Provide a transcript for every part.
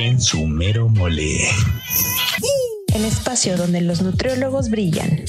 en su mero mole. El espacio donde los nutriólogos brillan.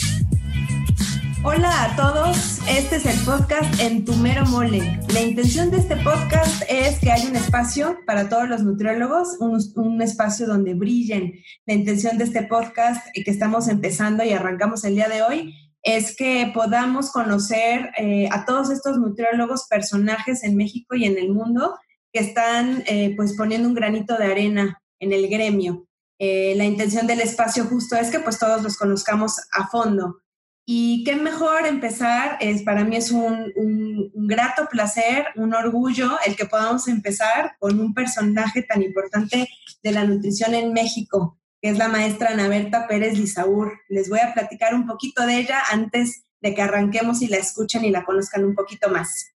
Hola a todos, este es el podcast En tu mero mole. La intención de este podcast es que haya un espacio para todos los nutriólogos, un, espacio donde brillen. La intención de este podcast que estamos empezando y arrancamos el día de hoy es que podamos conocer eh, a todos estos nutriólogos, personajes en México y en el mundo que están eh, pues poniendo un granito de arena en el gremio. Eh, la intención del espacio justo es que pues todos los conozcamos a fondo. Y qué mejor empezar, es, para mí es un, un, grato placer, un orgullo el que podamos empezar con un personaje tan importante de la nutrición en México, que es la maestra Ana Berta Pérez Lizaur. Les voy a platicar un poquito de ella antes de que arranquemos y la escuchen y la conozcan un poquito más.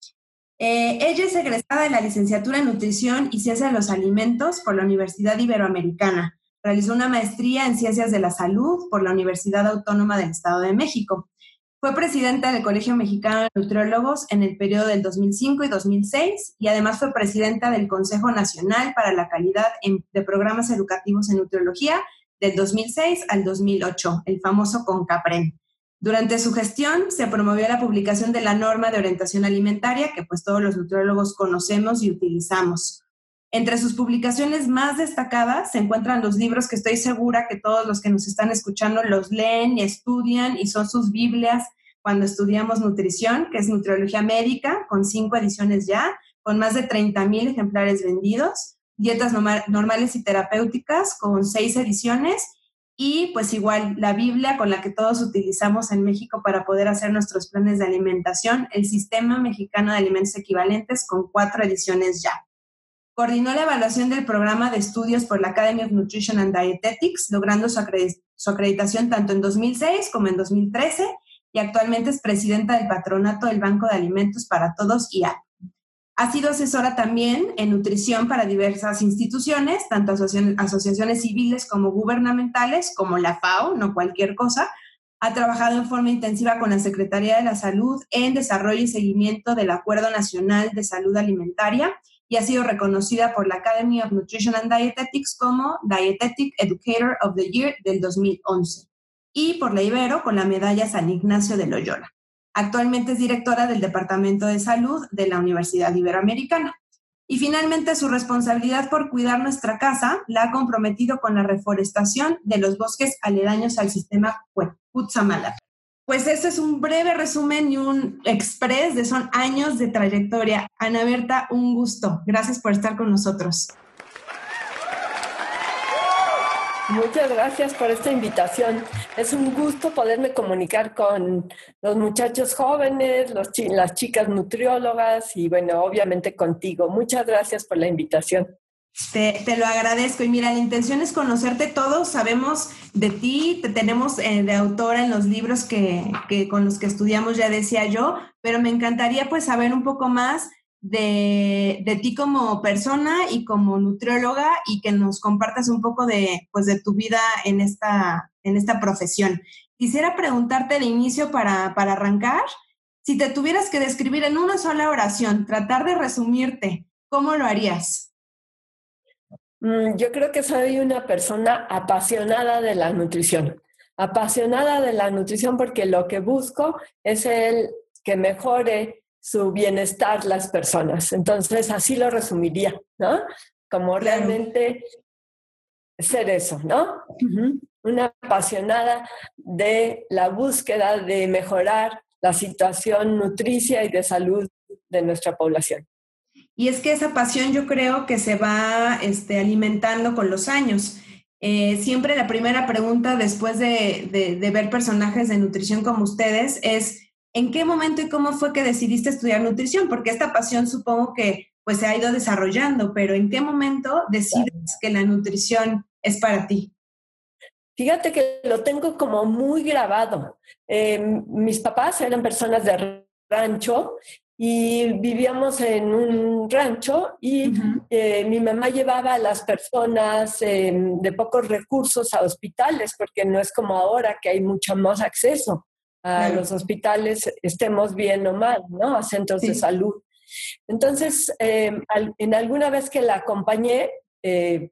Eh, ella es egresada de la licenciatura en Nutrición y Ciencia de los Alimentos por la Universidad Iberoamericana. Realizó una maestría en Ciencias de la Salud por la Universidad Autónoma del Estado de México. Fue presidenta del Colegio Mexicano de Nutriólogos en el periodo del 2005 y 2006 y además fue presidenta del Consejo Nacional para la Calidad de Programas Educativos en Nutriología del 2006 al 2008, el famoso CONCAPREN. Durante su gestión se promovió la publicación de la norma de orientación alimentaria que pues todos los nutriólogos conocemos y utilizamos. Entre sus publicaciones más destacadas se encuentran los libros que estoy segura que todos los que nos están escuchando los leen y estudian y son sus Biblias cuando estudiamos nutrición, que es Nutriología Médica, con cinco ediciones ya, con más de 30 mil ejemplares vendidos, Dietas Normales y Terapéuticas, con seis ediciones, y pues igual la Biblia con la que todos utilizamos en México para poder hacer nuestros planes de alimentación, el Sistema Mexicano de Alimentos Equivalentes con cuatro ediciones ya. Coordinó la evaluación del programa de estudios por la Academy of Nutrition and Dietetics, logrando su, acreditación tanto en 2006 como en 2013 y actualmente es presidenta del patronato del Banco de Alimentos para Todos y A. Ha sido asesora también en nutrición para diversas instituciones, tanto asociaciones civiles como gubernamentales, como la FAO, no cualquier cosa. Ha trabajado en forma intensiva con la Secretaría de la Salud en desarrollo y seguimiento del Acuerdo Nacional de Salud Alimentaria y ha sido reconocida por la Academy of Nutrition and Dietetics como Dietetic Educator of the Year del 2011 y por la Ibero con la medalla San Ignacio de Loyola. Actualmente es directora del Departamento de Salud de la Universidad Iberoamericana. Y finalmente su responsabilidad por cuidar nuestra casa la ha comprometido con la reforestación de los bosques aledaños al sistema Cutzamala. Pues este es un breve resumen y un express de son años de trayectoria. Ana Berta, un gusto. Gracias por estar con nosotros. Muchas gracias por esta invitación. Es un gusto poderme comunicar con los muchachos jóvenes, las chicas nutriólogas y bueno, obviamente contigo. Muchas gracias por la invitación. Te, lo agradezco. Y mira, la intención es conocerte todos. Sabemos de ti, te tenemos eh, de autora en los libros que, que, con los que estudiamos, ya decía yo, pero me encantaría pues saber un poco más de, de, ti como persona y como nutrióloga y que nos compartas un poco de, pues, de tu vida en esta, en esta profesión. Quisiera preguntarte de inicio para, para arrancar, si te tuvieras que describir en una sola oración, tratar de resumirte, ¿cómo lo harías? Mm, yo creo que soy una persona apasionada de la nutrición, apasionada de la nutrición porque lo que busco es el que mejore su bienestar las personas. Entonces, así lo resumiría, ¿no? Como realmente ser eso, ¿no? Una apasionada de la búsqueda de mejorar la situación nutricia y de salud de nuestra población. Y es que esa pasión yo creo que se va este, alimentando con los años. Eh, siempre la primera pregunta después de, de ver personajes de nutrición como ustedes es, ¿En qué momento y cómo fue que decidiste estudiar nutrición? Porque esta pasión supongo que pues se ha ido desarrollando, pero ¿en qué momento decides que la nutrición es para ti? Fíjate que lo tengo como muy grabado. Em, mis papás eran personas de rancho y vivíamos en un rancho y eh, mi mamá llevaba a las personas em, de pocos recursos a hospitales porque no es como ahora que hay mucho más acceso a los hospitales, estemos bien o mal, ¿no? A centros de salud. Entonces, em, en alguna vez que la acompañé, eh,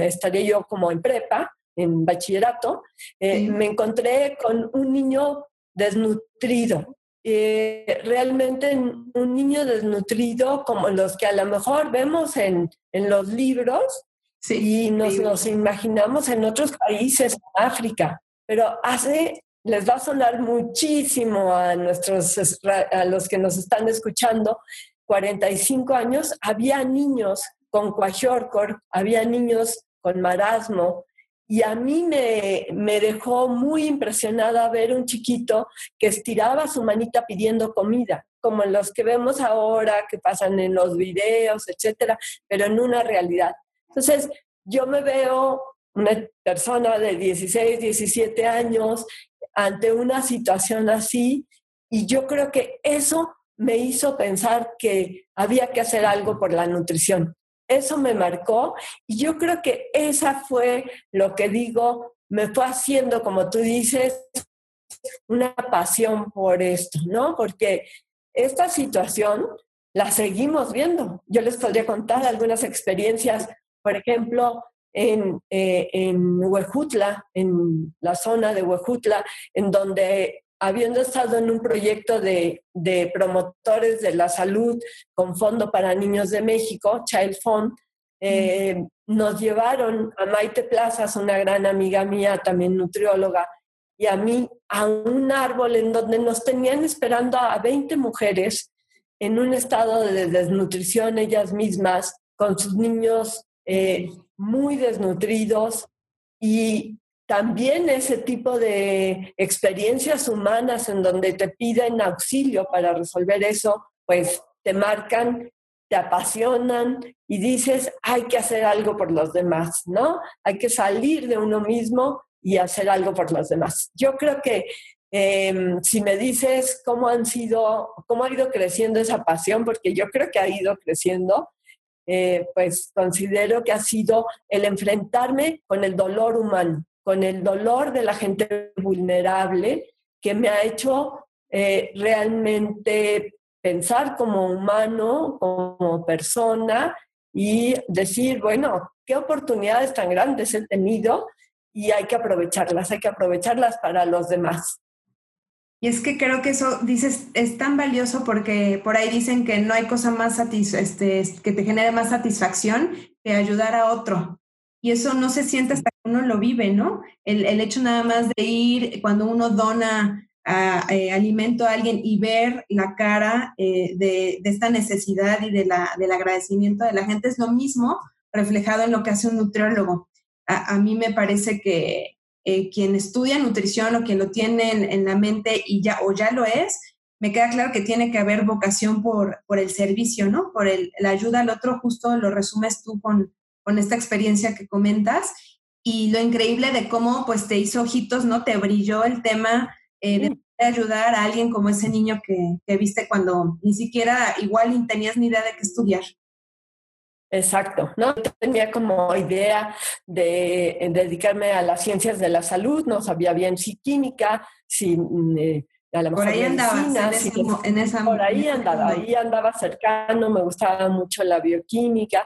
estaría yo como en prepa, en bachillerato, eh, me encontré con un niño desnutrido. Eh, realmente un niño desnutrido como los que a lo mejor vemos en, en los libros y nos los imaginamos en otros países, en África, pero hace, les va a sonar muchísimo a, nuestros, a los que nos están escuchando, 45 años, había niños con kwashiorkor, había niños con marasmo, y a mí me, me, dejó muy impresionada ver un chiquito que estiraba su manita pidiendo comida, como los que vemos ahora, que pasan en los videos, etcétera, pero en una realidad. Entonces, yo me veo una persona de 16, 17 años ante una situación así, y yo creo que eso me hizo pensar que había que hacer algo por la nutrición eso me marcó y yo creo que esa fue lo que digo, me fue haciendo, como tú dices, una pasión por esto, ¿no? Porque esta situación la seguimos viendo. Yo les podría contar algunas experiencias, por ejemplo, en, eh, en Huejutla, en la zona de Huejutla, en donde habiendo estado en un proyecto de, promotores de la salud con Fondo para Niños de México, Child Fund, eh, nos llevaron a Maite Plazas, una gran amiga mía, también nutrióloga, y a mí a un árbol en donde nos tenían esperando a 20 mujeres en un estado de desnutrición ellas mismas, con sus niños eh, muy desnutridos y también ese tipo de experiencias humanas en donde te piden auxilio para resolver eso, pues te marcan, te apasionan y dices, hay que hacer algo por los demás, ¿no? Hay que salir de uno mismo y hacer algo por los demás. Yo creo que em, si me dices cómo han sido, cómo ha ido creciendo esa pasión, porque yo creo que ha ido creciendo, eh, pues considero que ha sido el enfrentarme con el dolor humano con el dolor de la gente vulnerable que me ha hecho eh, realmente pensar como humano, como persona y decir, bueno, qué oportunidades tan grandes he tenido y hay que aprovecharlas, hay que aprovecharlas para los demás. Y es que creo que eso, dices, es tan valioso porque por ahí dicen que no hay cosa más este, que te genere más satisfacción que ayudar a otro y eso no se siente hasta que uno lo vive, ¿no? El, hecho nada más de ir cuando uno dona eh, alimento a alguien y ver la cara eh, de, esta necesidad y de la, del agradecimiento de la gente es lo mismo reflejado en lo que hace un nutriólogo. A, mí me parece que eh, quien estudia nutrición o quien lo tiene en, la mente y ya o ya lo es, me queda claro que tiene que haber vocación por, por el servicio, ¿no? Por el, la ayuda al otro, justo lo resumes tú con, con esta experiencia que comentas y lo increíble de cómo pues te hizo ojitos, ¿no? Te brilló el tema eh, de ayudar a alguien como ese niño que, que, viste cuando ni siquiera igual tenías ni idea de qué estudiar. Exacto, ¿no? Tenía como idea de, dedicarme a las ciencias de la salud, no sabía bien si química, si eh, por ahí andaba, en, esa, por ahí andaba, ahí andaba cercano, me gustaba mucho la bioquímica,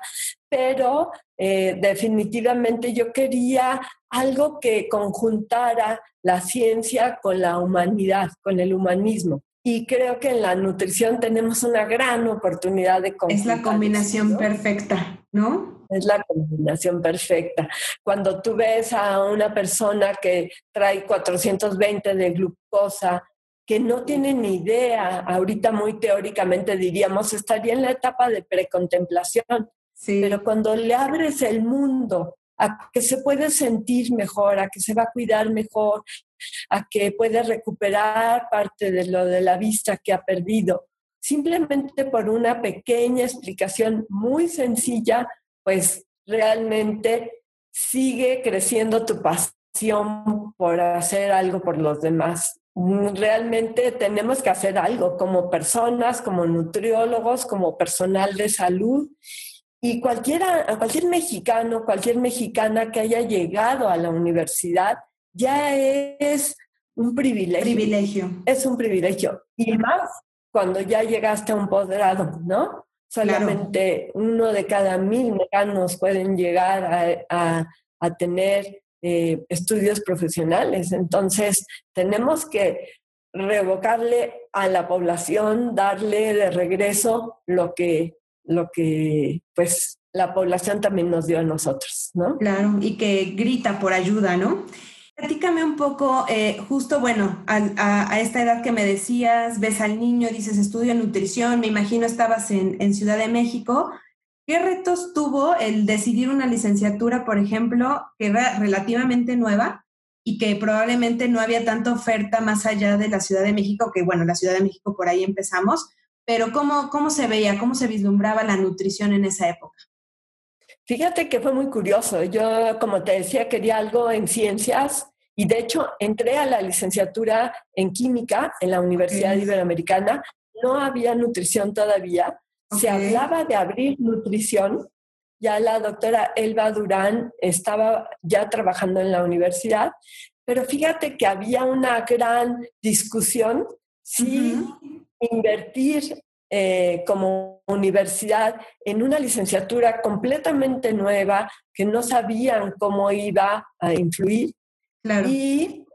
pero eh, definitivamente yo quería algo que conjuntara la ciencia con la humanidad, con el humanismo. Y creo que en la nutrición tenemos una gran oportunidad de Es la combinación perfecta, ¿no? Es la combinación perfecta. Cuando tú ves a una persona que trae 420 de glucosa, que no tiene ni idea, ahorita muy teóricamente diríamos, estaría en la etapa de precontemplación, sí. pero cuando le abres el mundo a que se puede sentir mejor, a que se va a cuidar mejor, a que puede recuperar parte de lo de la vista que ha perdido, simplemente por una pequeña explicación muy sencilla, pues realmente sigue creciendo tu pasión por hacer algo por los demás. Realmente tenemos que hacer algo como personas, como nutriólogos, como personal de salud. Y cualquiera, cualquier mexicano, cualquier mexicana que haya llegado a la universidad ya es un privilegio. privilegio. Es un privilegio. Y más cuando ya llegaste a un posgrado, ¿no? Solamente uno de cada mil mexicanos pueden llegar a, tener eh, estudios profesionales. Entonces, tenemos que revocarle a la población, darle de regreso lo que, lo que pues, la población también nos dio a nosotros, ¿no? Claro, y que grita por ayuda, ¿no? Platícame un poco, eh, justo, bueno, a, esta edad que me decías, ves al niño, dices estudio nutrición, me imagino estabas en, en, Ciudad de México. ¿Qué retos tuvo el decidir una licenciatura, por ejemplo, que era relativamente nueva y que probablemente no había tanta oferta más allá de la Ciudad de México, que bueno, la Ciudad de México por ahí empezamos, pero ¿cómo, cómo se veía, cómo se vislumbraba la nutrición en esa época? Fíjate que fue muy curioso. Yo, como te decía, quería algo en ciencias y de hecho entré a la licenciatura en química en la Universidad Iberoamericana. No había nutrición todavía. Se hablaba de abrir nutrición. Ya la doctora Elba Durán estaba ya trabajando en la universidad, pero fíjate que había una gran discusión si invertir eh, como universidad en una licenciatura completamente nueva que no sabían cómo iba a influir.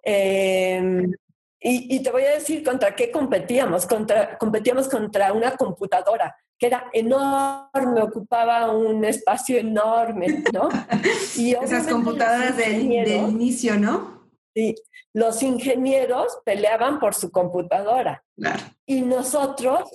Em, y, y, te voy a decir contra qué competíamos. Contra, competíamos contra una computadora que era enorme, ocupaba un espacio enorme, ¿no? Y Esas computadoras del, del inicio, ¿no? Sí, los ingenieros peleaban por su computadora. Claro. Y nosotros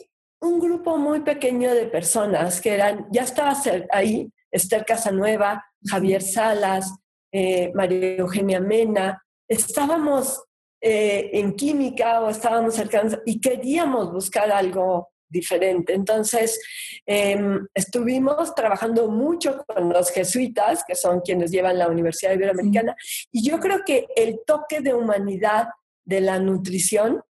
un grupo muy pequeño de personas que eran, ya estaba ahí, Esther Casanueva, Javier Salas, eh, María Eugenia Mena, estábamos eh, en química o estábamos cercanos y queríamos buscar algo diferente. Entonces, em, estuvimos trabajando mucho con los jesuitas, que son quienes llevan la Universidad Iberoamericana, y yo creo que el toque de humanidad de la nutrición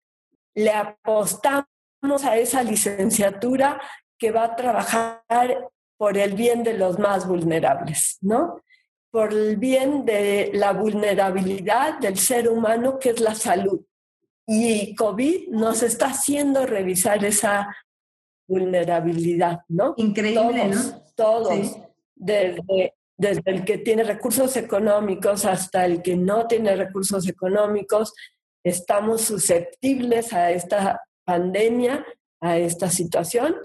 le apostamos a esa licenciatura que va a trabajar por el bien de los más vulnerables, ¿no? Por el bien de la vulnerabilidad del ser humano, que es la salud. Y COVID nos está haciendo revisar esa vulnerabilidad, ¿no? Increíble, todos, ¿no? Todos, desde, desde el que tiene recursos económicos hasta el que no tiene recursos económicos, estamos susceptibles a esta pandemia, a esta situación.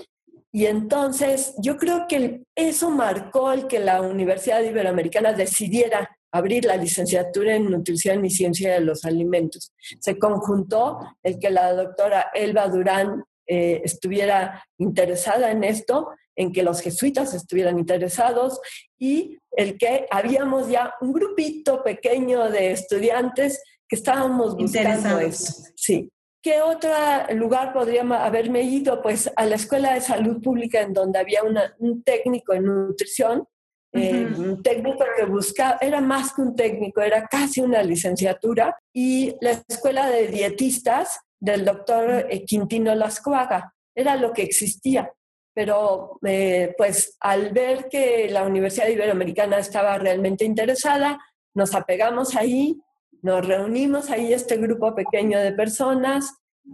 Y entonces yo creo que eso marcó el que la Universidad Iberoamericana decidiera abrir la licenciatura en nutrición y ciencia de los alimentos. Se conjuntó el que la doctora Elba Durán eh, estuviera interesada en esto, en que los jesuitas estuvieran interesados y el que habíamos ya un grupito pequeño de estudiantes que estábamos buscando esto. Sí, ¿Qué otro lugar podría haberme ido? Pues a la Escuela de Salud Pública, en donde había un técnico en nutrición, eh, un técnico que buscaba, era más que un técnico, era casi una licenciatura, y la Escuela de Dietistas del doctor eh, Quintino Lascuaga, era lo que existía. Pero eh, pues al ver que la Universidad Iberoamericana estaba realmente interesada, nos apegamos ahí nos reunimos ahí este grupo pequeño de personas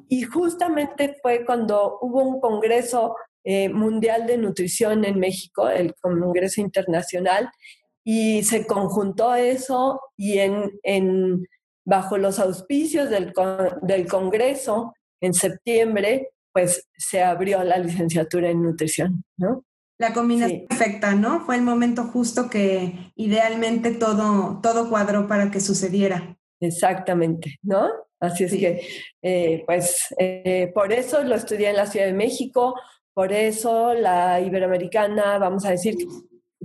y justamente fue cuando hubo un Congreso eh, Mundial de Nutrición en México, el Congreso Internacional, y se conjuntó eso y en, bajo los auspicios del, del Congreso en septiembre, pues se abrió la licenciatura en nutrición, ¿no? La combinación perfecta, ¿no? Fue el momento justo que idealmente todo, todo cuadró para que sucediera. Exactamente, ¿no? Así es que, eh, pues, eh, por eso lo estudié en la Ciudad de México, por eso la Iberoamericana, vamos a decir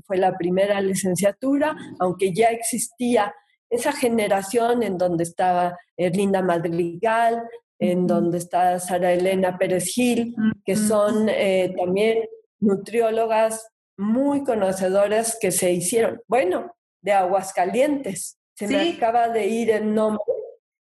fue la primera licenciatura, aunque ya existía esa generación en donde estaba Erlinda Madrigal, en donde está Sara Elena Pérez Gil, que son eh, también nutriólogas muy conocedoras que se hicieron, bueno, de Aguascalientes. Se me acaba de ir el nombre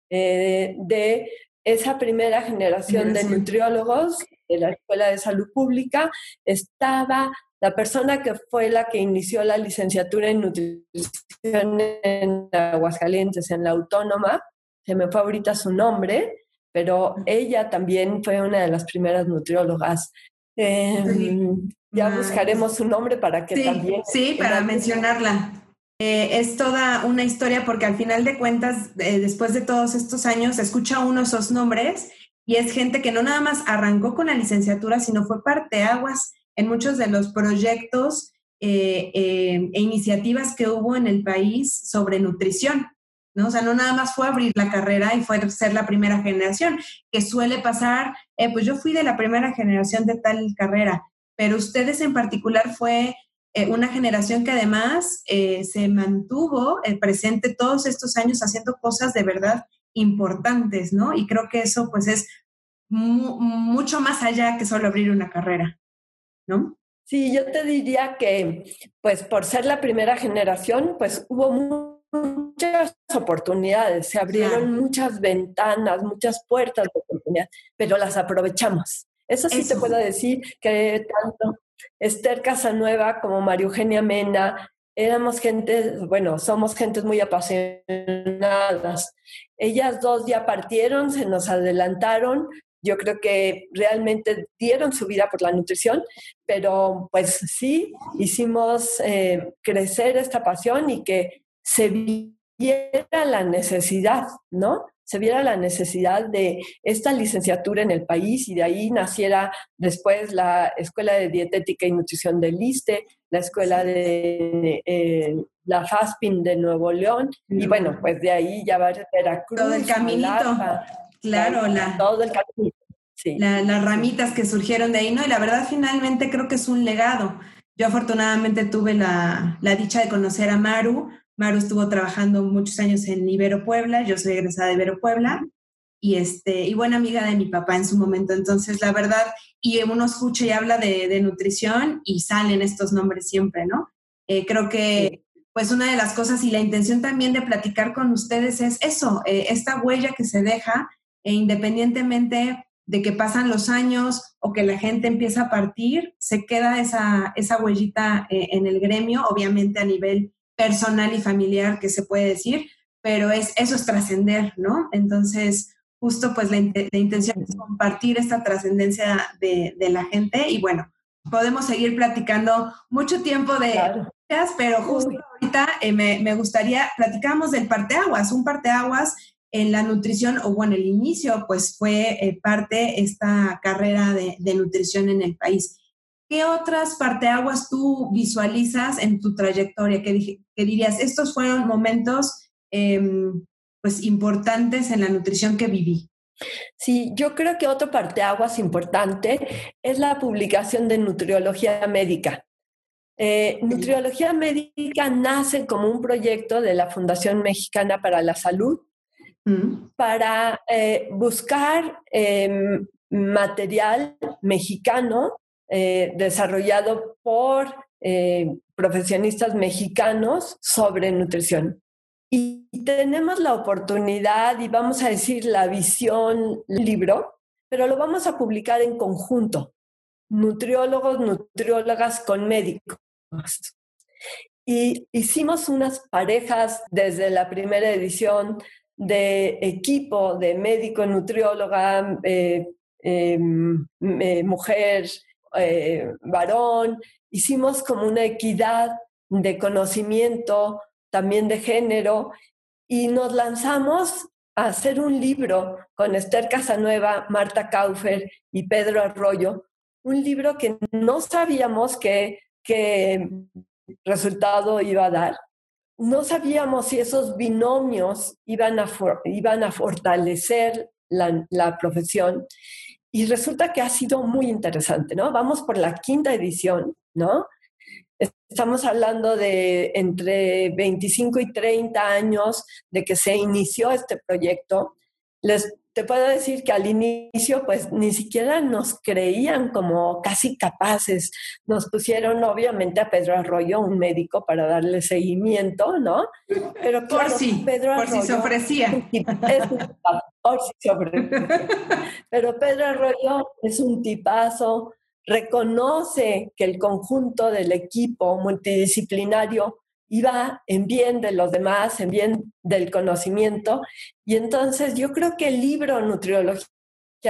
eh, de esa primera generación de nutriólogos de la Escuela de Salud Pública. Estaba la persona que fue la que inició la licenciatura en nutrición en Aguascalientes, en la Autónoma. Se me fue ahorita su nombre, pero ella también fue una de las primeras nutriólogas Em, ya buscaremos su nombre para que también... Sí, para mencionarla. Eh, es toda una historia porque al final de cuentas, eh, después de todos estos años, escucha uno esos nombres y es gente que no nada más arrancó con la licenciatura, sino fue parte aguas en muchos de los proyectos eh, e iniciativas que hubo en el país sobre nutrición. ¿no? O sea, no nada más fue abrir la carrera y fue ser la primera generación, que suele pasar, pues yo fui de la primera generación de tal carrera, pero ustedes en particular fue eh, una generación que además eh, se mantuvo eh, presente todos estos años haciendo cosas de verdad importantes, ¿no? Y creo que eso pues es mucho más allá que solo abrir una carrera, ¿no? Sí, yo te diría que pues por ser la primera generación, pues hubo muchas oportunidades, se abrieron muchas ventanas, muchas puertas de oportunidad, pero las aprovechamos. Eso sí te puedo decir que tanto Esther Casanueva como María Eugenia Mena, éramos gente, bueno, somos gentes muy apasionadas. Ellas dos ya partieron, se nos adelantaron. Yo creo que realmente dieron su vida por la nutrición, pero pues sí, hicimos eh, crecer esta pasión y que se viera la necesidad, ¿no? se viera la necesidad de esta licenciatura en el país y de ahí naciera después la Escuela de Dietética y Nutrición del ISTE, la Escuela de eh, la FASPIN de Nuevo León y bueno, pues de ahí ya va a Veracruz. Todo el caminito. claro, la, todo el caminito. Sí. las ramitas que surgieron de ahí, ¿no? Y la verdad finalmente creo que es un legado. Yo afortunadamente tuve la, la dicha de conocer a Maru, Maru estuvo trabajando muchos años en Ibero Puebla, yo soy egresada de Ibero Puebla y, este, y buena amiga de mi papá en su momento. Entonces, la verdad, y uno escucha y habla de, nutrición y salen estos nombres siempre, ¿no? Eh, creo que, pues, una de las cosas y la intención también de platicar con ustedes es eso, eh, esta huella que se deja, e independientemente de que pasan los años o que la gente empieza a partir, se queda esa, esa huellita eh, en el gremio, obviamente a nivel personal y familiar que se puede decir, pero es, eso es trascender, ¿no? Entonces, justo pues la, intención es compartir esta trascendencia de, la gente y bueno, podemos seguir platicando mucho tiempo de ellas, pero justo ahorita eh, me, gustaría, platicamos del parteaguas, un parteaguas en la nutrición, o bueno, el inicio pues fue eh, parte esta carrera de, de nutrición en el país. ¿Qué otras parteaguas tú visualizas en tu trayectoria? ¿Qué, dirías? Estos fueron momentos em, pues importantes en la nutrición que viví. Sí, yo creo que otro parteaguas importante es la publicación de Nutriología Médica. Eh, Nutriología Médica nace como un proyecto de la Fundación Mexicana para la Salud mm. para eh, buscar em, material mexicano eh, desarrollado por eh, profesionistas mexicanos sobre nutrición. Y tenemos la oportunidad y vamos a decir la visión libro, pero lo vamos a publicar en conjunto, nutriólogos, nutriólogas con médicos. Y hicimos unas parejas desde la primera edición de equipo de médico, nutrióloga, eh, em, mujer, eh, varón, hicimos como una equidad de conocimiento, también de género, y nos lanzamos a hacer un libro con Esther Casanueva, Marta Kaufer y Pedro Arroyo, un libro que no sabíamos qué, resultado iba a dar. No sabíamos si esos binomios iban a, iban a fortalecer la, la profesión y resulta que ha sido muy interesante, ¿no? Vamos por la quinta edición, ¿no? Estamos hablando de entre 25 y 30 años de que se inició este proyecto. Les te puedo decir que al inicio pues ni siquiera nos creían como casi capaces. Nos pusieron obviamente a Pedro Arroyo, un médico, para darle seguimiento, ¿no? Pero claro, por si, Pedro Arroyo, por si se ofrecía. Pero Pedro Arroyo es un tipazo, reconoce que el conjunto del equipo multidisciplinario iba en bien de los demás, en bien del conocimiento. Y entonces yo creo que el libro Nutriología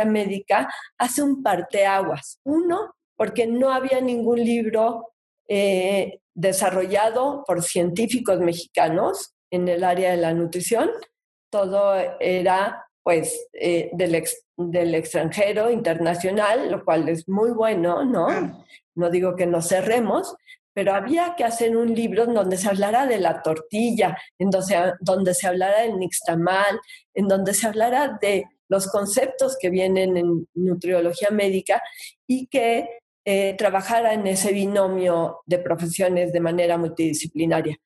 Médica hace un parteaguas. Uno, porque no había ningún libro eh, desarrollado por científicos mexicanos en el área de la nutrición. Todo era pues eh, del, del extranjero, internacional, lo cual es muy bueno, ¿no? No digo que nos cerremos, pero había que hacer un libro en donde se hablara de la tortilla, en donde, donde se hablara del nixtamal, en donde se hablara de los conceptos que vienen en nutriología médica y que eh, trabajara en ese binomio de profesiones de manera multidisciplinaria.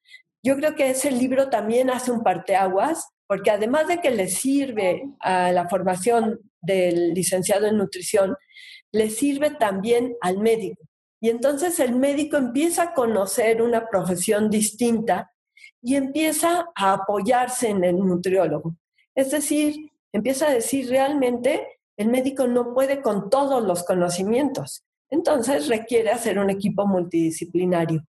Yo creo que ese libro también hace un parteaguas, porque además de que le sirve a la formación del licenciado en nutrición, le sirve también al médico. Y entonces el médico empieza a conocer una profesión distinta y empieza a apoyarse en el nutriólogo. Es decir, empieza a decir realmente el médico no puede con todos los conocimientos. Entonces requiere hacer un equipo multidisciplinario.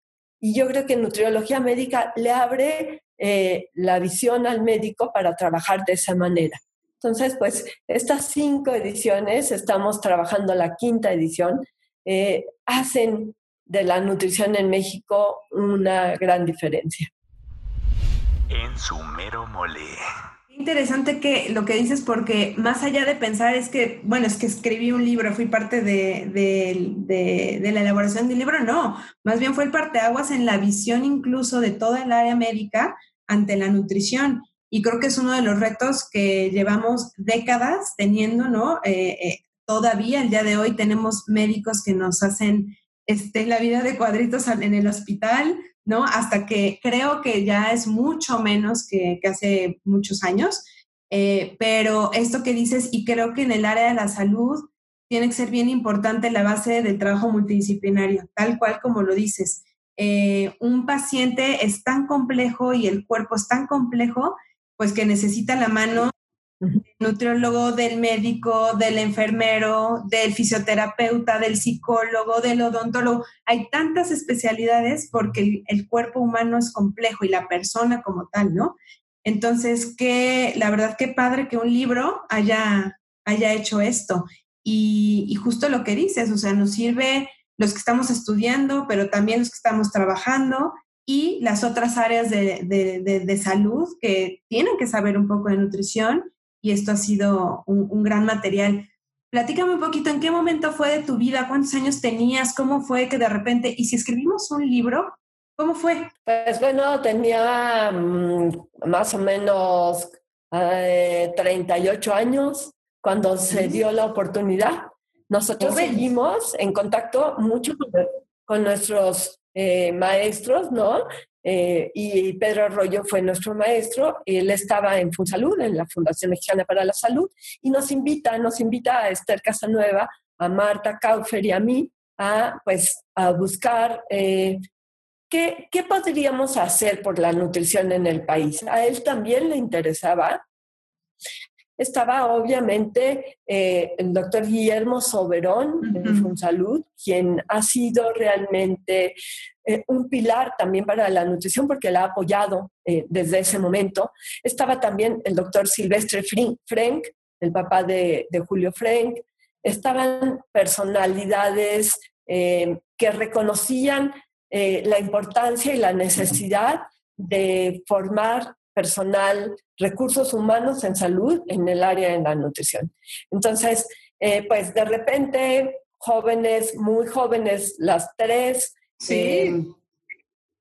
Y yo creo que nutriología médica le abre eh, la visión al médico para trabajar de esa manera. Entonces, pues estas cinco ediciones, estamos trabajando la quinta edición, eh, hacen de la nutrición en México una gran diferencia. En su mero mole. Interesante que lo que dices, porque más allá de pensar es que, bueno, es que escribí un libro, fui parte de, de, la elaboración del libro, no, más bien fue el parteaguas en la visión incluso de toda el área médica ante la nutrición. Y creo que es uno de los retos que llevamos décadas teniendo, ¿no? Eh, eh, todavía el día de hoy tenemos médicos que nos hacen este, la vida de cuadritos en el hospital, ¿no? Hasta que creo que ya es mucho menos que, hace muchos años. Eh, pero esto que dices, y creo que en el área de la salud tiene que ser bien importante la base del trabajo multidisciplinario, tal cual como lo dices. Eh, un paciente es tan complejo y el cuerpo es tan complejo, pues que necesita la mano del nutriólogo, del médico, del enfermero, del fisioterapeuta, del psicólogo, del odontólogo. Hay tantas especialidades porque el, cuerpo humano es complejo y la persona como tal, ¿no? Entonces, que la verdad que padre que un libro haya, haya hecho esto. Y, justo lo que dices, o sea, nos sirve los que estamos estudiando, pero también los que estamos trabajando y las otras áreas de, de salud que tienen que saber un poco de nutrición y esto ha sido un, gran material. Platícame un poquito, ¿en qué momento fue de tu vida? ¿Cuántos años tenías? ¿Cómo fue que de repente, y si escribimos un libro, ¿cómo fue? Pues bueno, tenía mm, más o menos 38 eh, años cuando se dio la oportunidad. Nosotros seguimos en contacto mucho con, nuestros eh, maestros, ¿no? Eh, y Pedro Arroyo fue nuestro maestro, él estaba en Funsalud, en la Fundación Mexicana para la Salud, y nos invita, nos invita a Esther Casanueva, a Marta Kaufer y a mí a, pues, a buscar eh, qué, qué podríamos hacer por la nutrición en el país. A él también le interesaba estaba obviamente eh, el doctor Guillermo Soberón de Funsalud, quien ha sido realmente eh, un pilar también para la nutrición porque la ha apoyado eh, desde ese momento. Estaba también el doctor Silvestre Frank, el papá de, de Julio Frank. Estaban personalidades que reconocían la importancia y la necesidad de formar personal, recursos humanos en salud en el área de la nutrición. Entonces, eh, pues de repente, jóvenes, muy jóvenes, las tres, eh,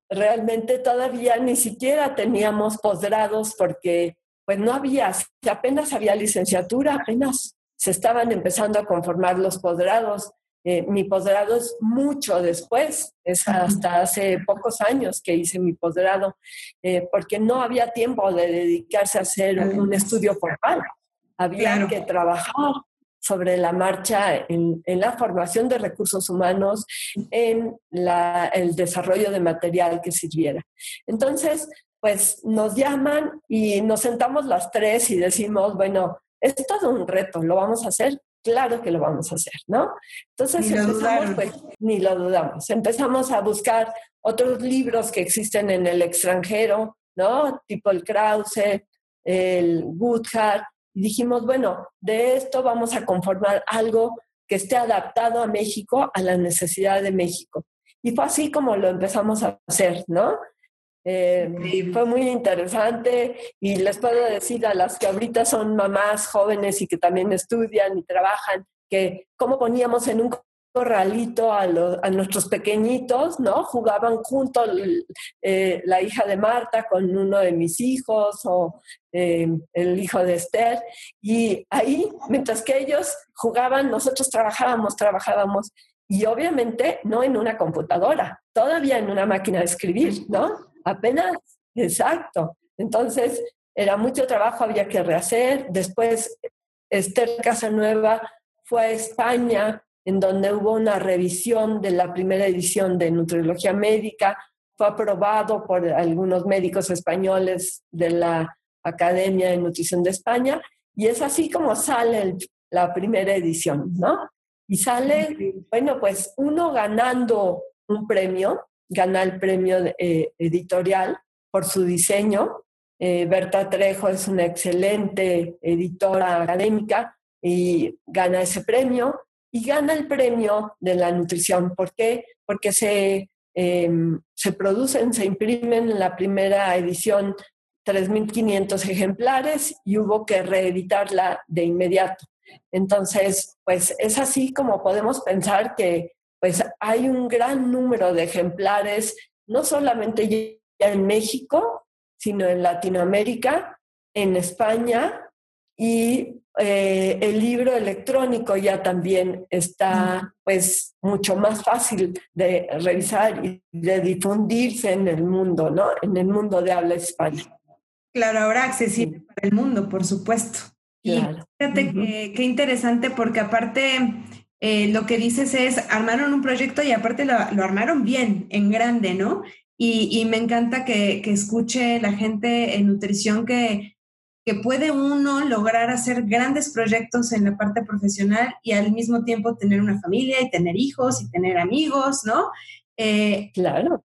realmente todavía ni siquiera teníamos posgrados porque pues no había, apenas había licenciatura, apenas se estaban empezando a conformar los posgrados. Eh, mi posgrado es mucho después, es hasta hace pocos años que hice mi posgrado, eh, porque no había tiempo de dedicarse a hacer un estudio formal. Había que trabajar sobre la marcha en, la formación de recursos humanos, en el desarrollo de material que sirviera. Entonces, pues nos llaman y nos sentamos las tres y decimos, bueno, es todo un reto, lo vamos a hacer, claro que lo vamos a hacer, ¿no? Entonces empezamos, pues, ni lo dudamos. Empezamos a buscar otros libros que existen en el extranjero, ¿no? Tipo el Krause, el Woodhart, y dijimos, bueno, de esto vamos a conformar algo que esté adaptado a México, a la necesidad de México. Y fue así como lo empezamos a hacer, ¿no? Eh, fue muy interesante y les puedo decir a las que ahorita son mamás jóvenes y que también estudian y trabajan, que cómo poníamos en un corralito a, a nuestros pequeñitos, ¿no? Jugaban juntos eh, la hija de Marta con uno de mis hijos o eh, el hijo de Esther. Y ahí, mientras que ellos jugaban, nosotros trabajábamos, trabajábamos. Y obviamente no en una computadora, todavía en una máquina de escribir, ¿no? Apenas, exacto. Entonces, era mucho trabajo, había que rehacer. Después, Esther Casanueva fue a España en donde hubo una revisión de la primera edición de Nutriología Médica, fue aprobado por algunos médicos españoles de la Academia de Nutrición de España, y es así como sale la primera edición, ¿no? Y sale, bueno, pues uno ganando un premio, gana el premio eh, editorial por su diseño. Eh, Berta Trejo es una excelente editora académica y gana ese premio y gana el premio de la nutrición. ¿Por qué? Porque se, em, se producen, se imprimen en la primera edición 3.500 ejemplares y hubo que reeditarla de inmediato. Entonces, pues es así como podemos pensar que pues hay un gran número de ejemplares, no solamente ya en México, sino en Latinoamérica, en España y eh, el libro electrónico ya también está pues mucho más fácil de revisar y de difundirse en el mundo, ¿no? En el mundo de habla hispana. Claro, ahora accesible para el mundo, por supuesto. Claro. Y fíjate qué interesante porque aparte eh, lo que dices es, armaron un proyecto y aparte lo, armaron bien, en grande, ¿no? Y, y me encanta que, que, escuche la gente en nutrición que que puede uno lograr hacer grandes proyectos en la parte profesional y al mismo tiempo tener una familia y tener hijos y tener amigos, ¿no? Eh, claro.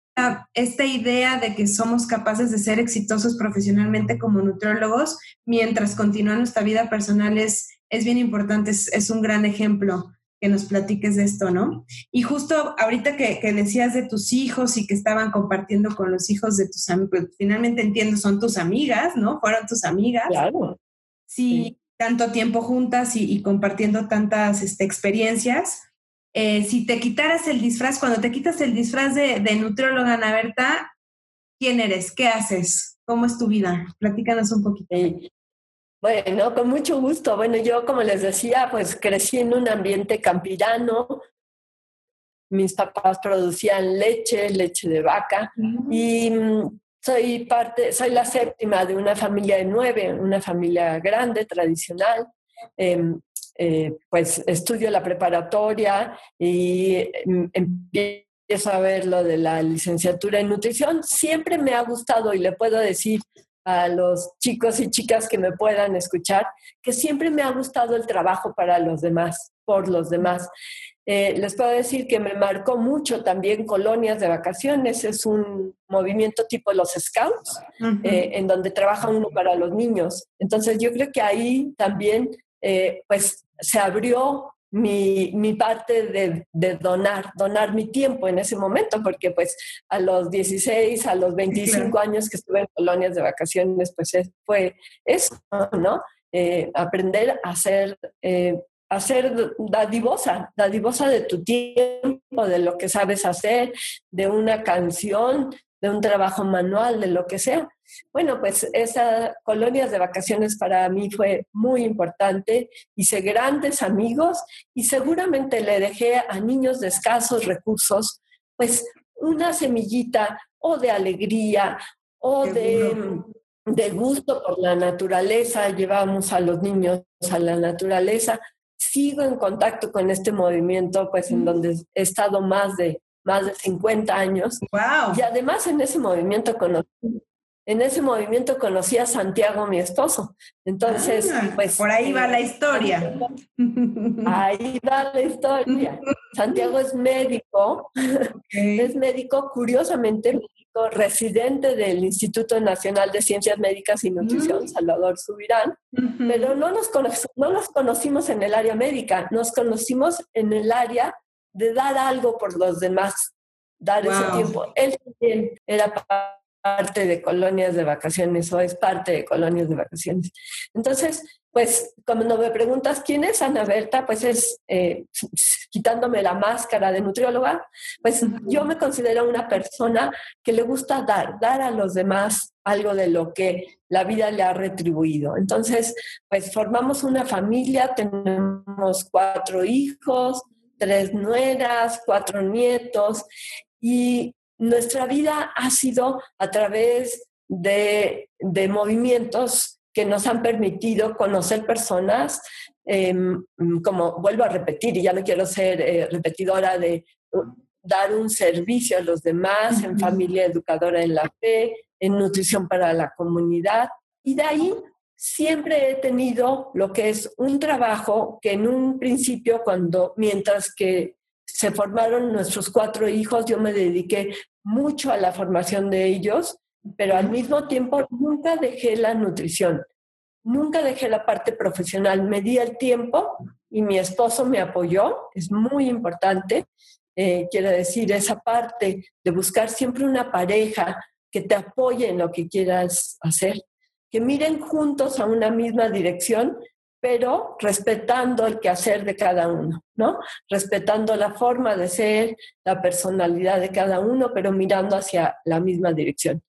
Esta idea de que somos capaces de ser exitosos profesionalmente como nutriólogos mientras continúa nuestra vida personal es, es bien importante, es, es un gran ejemplo que nos platiques de esto, ¿no? Y justo ahorita que, decías de tus hijos y que estaban compartiendo con los hijos de tus amigos, pues, finalmente entiendo, son tus amigas, ¿no? Fueron tus amigas. Claro. Sí, tanto tiempo juntas y, compartiendo tantas este, experiencias. Eh, si te quitaras el disfraz, cuando te quitas el disfraz de, de nutrióloga, Ana Berta, ¿quién eres? ¿Qué haces? ¿Cómo es tu vida? Platícanos un poquito. Bueno, con mucho gusto. Bueno, yo como les decía, pues crecí en un ambiente campirano. Mis papás producían leche, leche de vaca, y mm, soy parte, soy la séptima de una familia de nueve, una familia grande, tradicional. Em, eh, pues estudio la preparatoria y mm, empiezo a ver lo de la licenciatura en nutrición. Siempre me ha gustado y le puedo decir a los chicos y chicas que me puedan escuchar, que siempre me ha gustado el trabajo para los demás, por los demás. Eh, les puedo decir que me marcó mucho también colonias de vacaciones, es un movimiento tipo los scouts, eh, en donde trabaja uno para los niños. Entonces yo creo que ahí también eh, pues se abrió mi, mi parte de, de, donar, donar mi tiempo en ese momento, porque pues a los 16, a los 25 años que estuve en colonias de vacaciones, pues fue eso, ¿no? Eh, aprender a ser, eh, a ser dadivosa, dadivosa de tu tiempo, de lo que sabes hacer, de una canción, de un trabajo manual, de lo que sea. Bueno, pues esa colonias de vacaciones para mí fue muy importante. Hice grandes amigos y seguramente le dejé a niños de escasos recursos, pues una semillita o de alegría o de, de gusto por la naturaleza. Llevamos a los niños a la naturaleza. Sigo en contacto con este movimiento, pues en donde he estado más de más de 50 años. Wow. Y además en ese movimiento conocí en ese movimiento conocí a Santiago, mi esposo. Entonces, ah, pues... Por ahí va la historia. Ahí va la historia. Santiago es médico, es médico, curiosamente médico residente del Instituto Nacional de Ciencias Médicas y Nutrición, Salvador Subirán, pero no nos, no nos conocimos en el área médica, nos conocimos en el área de dar algo por los demás, dar ese tiempo. Él también era parte de colonias de vacaciones o es parte de colonias de vacaciones. Entonces, pues cuando me preguntas quién es Ana Berta, pues es eh, quitándome la máscara de nutrióloga, pues yo me considero una persona que le gusta dar, dar a los demás algo de lo que la vida le ha retribuido. Entonces, pues formamos una familia, tenemos cuatro hijos, tres nueras, cuatro nietos y nuestra vida ha sido a través de, de movimientos que nos han permitido conocer personas, em, como vuelvo a repetir, y ya no quiero ser eh, repetidora de dar un servicio a los demás en familia educadora en la fe, en nutrición para la comunidad. Y de ahí siempre he tenido lo que es un trabajo que en un principio, cuando mientras que se formaron nuestros cuatro hijos, yo me dediqué mucho a la formación de ellos pero al mismo tiempo nunca dejé la nutrición, nunca dejé la parte profesional, me di el tiempo y mi esposo me apoyó, es muy importante, eh, quiero decir, esa parte de buscar siempre una pareja que te apoye en lo que quieras hacer, que miren juntos a una misma dirección pero respetando el quehacer de cada uno, ¿no? Respetando la forma de ser, la personalidad de cada uno, pero mirando hacia la misma dirección.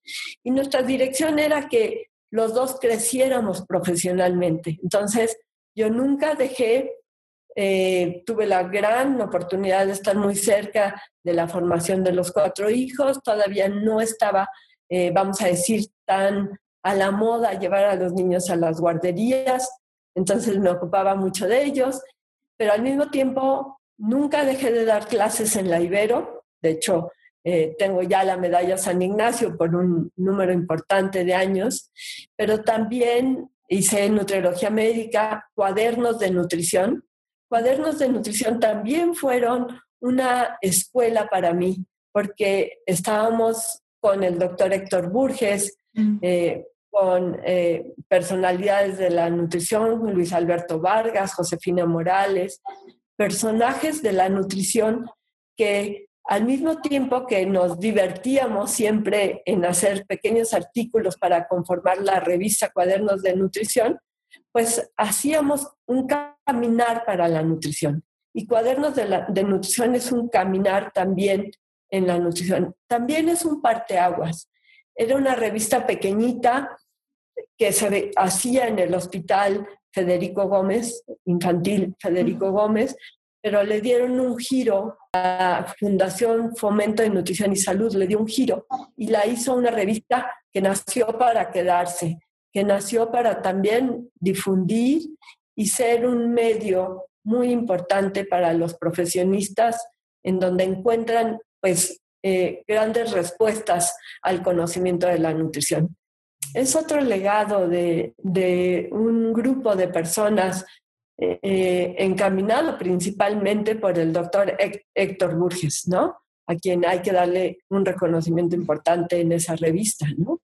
Y nuestra dirección era que los dos creciéramos profesionalmente. Entonces, yo nunca dejé, eh, tuve la gran oportunidad de estar muy cerca de la formación de los cuatro hijos, todavía no estaba, eh, vamos a decir, tan a la moda llevar a los niños a las guarderías, entonces me ocupaba mucho de ellos, pero al mismo tiempo nunca dejé de dar clases en la Ibero, de hecho eh, tengo ya la medalla San Ignacio por un número importante de años, pero también hice nutriología médica, cuadernos de nutrición. Cuadernos de nutrición también fueron una escuela para mí, porque estábamos con el doctor Héctor Burges, mm. eh, con eh, personalidades de la nutrición, Luis Alberto Vargas, Josefina Morales, personajes de la nutrición que al mismo tiempo que nos divertíamos siempre en hacer pequeños artículos para conformar la revista Cuadernos de Nutrición, pues hacíamos un caminar para la nutrición. Y Cuadernos de, de Nutrición es un caminar también en la nutrición. También es un parteaguas. Era una revista pequeñita que se hacía en el hospital Federico Gómez, infantil Federico Gómez, pero le dieron un giro a Fundación Fomento de Nutrición y Salud, le dio un giro y la hizo una revista que nació para quedarse, que nació para también difundir y ser un medio muy importante para los profesionistas en donde encuentran pues eh, grandes respuestas al conocimiento de la nutrición es otro legado de, un grupo de personas eh, encaminado principalmente por el doctor Héctor Burges, ¿no? A quien hay que darle un reconocimiento importante en esa revista, ¿no?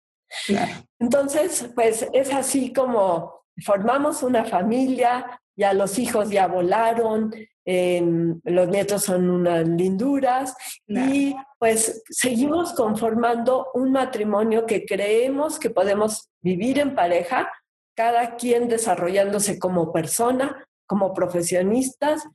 Entonces, pues es así como formamos una familia, ya los hijos ya volaron, Em, los nietos son unas linduras y pues seguimos conformando un matrimonio que creemos que podemos vivir en pareja, cada quien desarrollándose como persona, como profesionistas,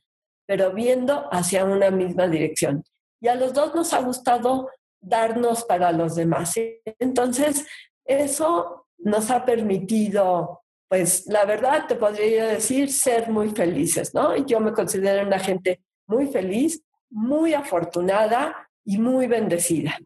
pero viendo hacia una misma dirección. Y a los dos nos ha gustado darnos para los demás. Entonces, eso nos ha permitido pues la verdad te podría decir ser muy felices, ¿no? Yo me considero una gente muy feliz, muy afortunada y muy bendecida.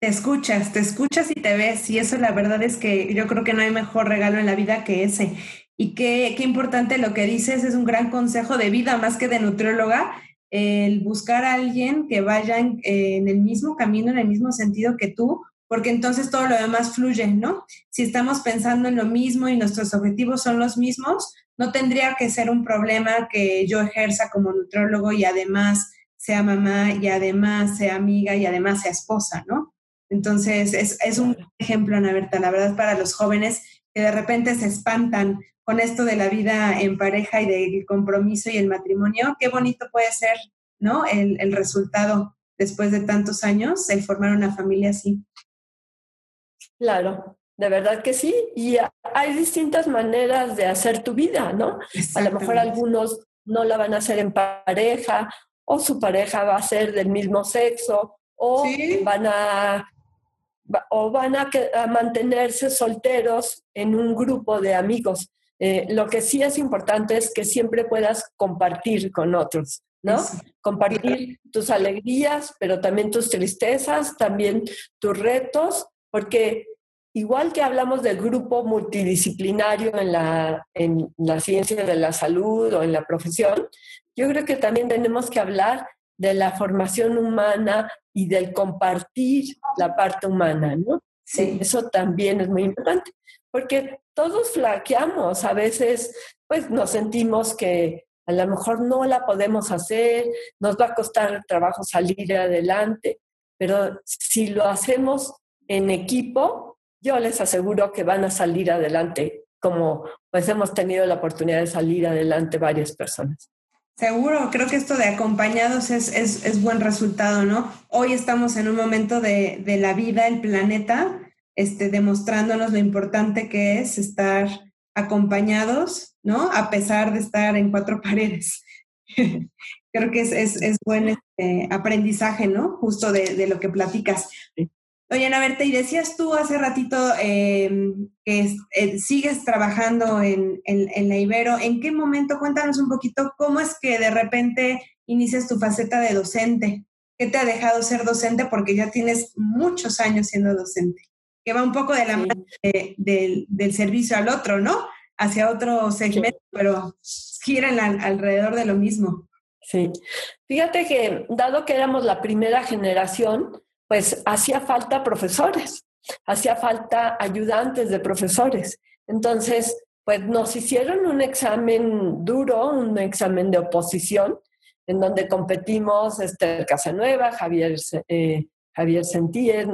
Te escuchas, te escuchas y te ves, y eso la verdad es que yo creo que no hay mejor regalo en la vida que ese. Y qué, qué importante lo que dices, es un gran consejo de vida más que de nutrióloga, el buscar a alguien que vaya en el mismo camino, en el mismo sentido que tú, porque entonces todo lo demás fluye, ¿no? Si estamos pensando en lo mismo y nuestros objetivos son los mismos, no tendría que ser un problema que yo ejerza como nutrólogo y además sea mamá y además sea amiga y además sea esposa, ¿no? Entonces, es, es un ejemplo, Ana Berta, la verdad, para los jóvenes que de repente se espantan con esto de la vida en pareja y del compromiso y el matrimonio. Qué bonito puede ser, ¿no? El, el resultado después de tantos años, el formar una familia así. Claro, de verdad que sí. Y hay distintas maneras de hacer tu vida, ¿no? A lo mejor algunos no la van a hacer en pareja, o su pareja va a ser del mismo sexo, o van a o van a, mantenerse solteros en un grupo de amigos. Eh, lo que sí es importante es que siempre puedas compartir con otros, ¿no? Compartir tus alegrías, pero también tus tristezas, también tus retos, porque igual que hablamos del grupo multidisciplinario en la, en la ciencia de la salud o en la profesión, yo creo que también tenemos que hablar de la formación humana y del compartir la parte humana, ¿no? Sí. Eso también es muy importante, porque todos flaqueamos, a veces pues nos sentimos que a lo mejor no la podemos hacer, nos va a costar trabajo salir adelante, pero si lo hacemos en equipo, yo les aseguro que van a salir adelante, como pues hemos tenido la oportunidad de salir adelante varias personas. Seguro, creo que esto de acompañados es, es, es, buen resultado, ¿no? Hoy estamos en un momento de, de, la vida, el planeta, este, demostrándonos lo importante que es estar acompañados, ¿no? A pesar de estar en cuatro paredes. creo que es, es, es buen este, aprendizaje, ¿no? Justo de, de, lo que platicas. Oye, Ana Berta, y decías tú hace ratito em, que eh, sigues trabajando en, en, la Ibero. ¿En qué momento? Cuéntanos un poquito cómo es que de repente inicias tu faceta de docente. ¿Qué te ha dejado ser docente? Porque ya tienes muchos años siendo docente, que va un poco de la mano del servicio al otro, ¿no? Hacia otro segmento, pero giran alrededor de lo mismo. Sí. Fíjate que, dado que éramos la primera generación, pues hacía falta profesores, hacía falta ayudantes de profesores. Entonces, pues nos hicieron un examen duro, un examen de oposición, en donde competimos Esther Casanueva, Javier, eh, Javier Sentíes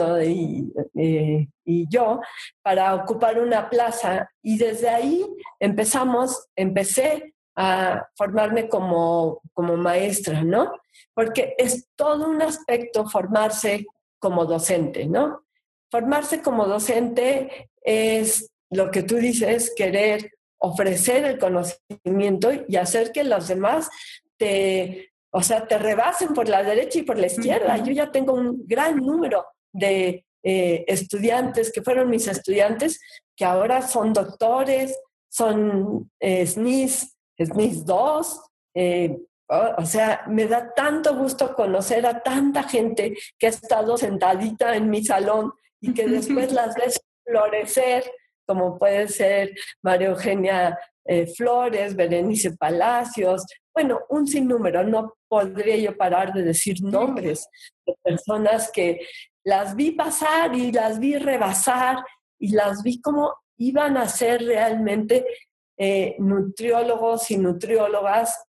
eh, y, yo para ocupar una plaza. Y desde ahí empezamos, empecé a formarme como, como maestra, ¿no? Porque es todo un aspecto formarse como docente, ¿no? Formarse como docente es lo que tú dices, querer ofrecer el conocimiento y hacer que los demás te, o sea, te rebasen por la derecha y por la izquierda. Yo ya tengo un gran número de eh, estudiantes que fueron mis estudiantes, que ahora son doctores, son eh, SNIS, SNIS 2, eh, o sea, me da tanto gusto conocer a tanta gente que ha estado sentadita en mi salón y que después las ves florecer, como puede ser María Eugenia eh, Flores, Berenice Palacios, bueno, un sinnúmero, no podría yo parar de decir nombres de personas que las vi pasar y las vi rebasar y las vi como iban a ser realmente eh, nutriólogos y nutriólogas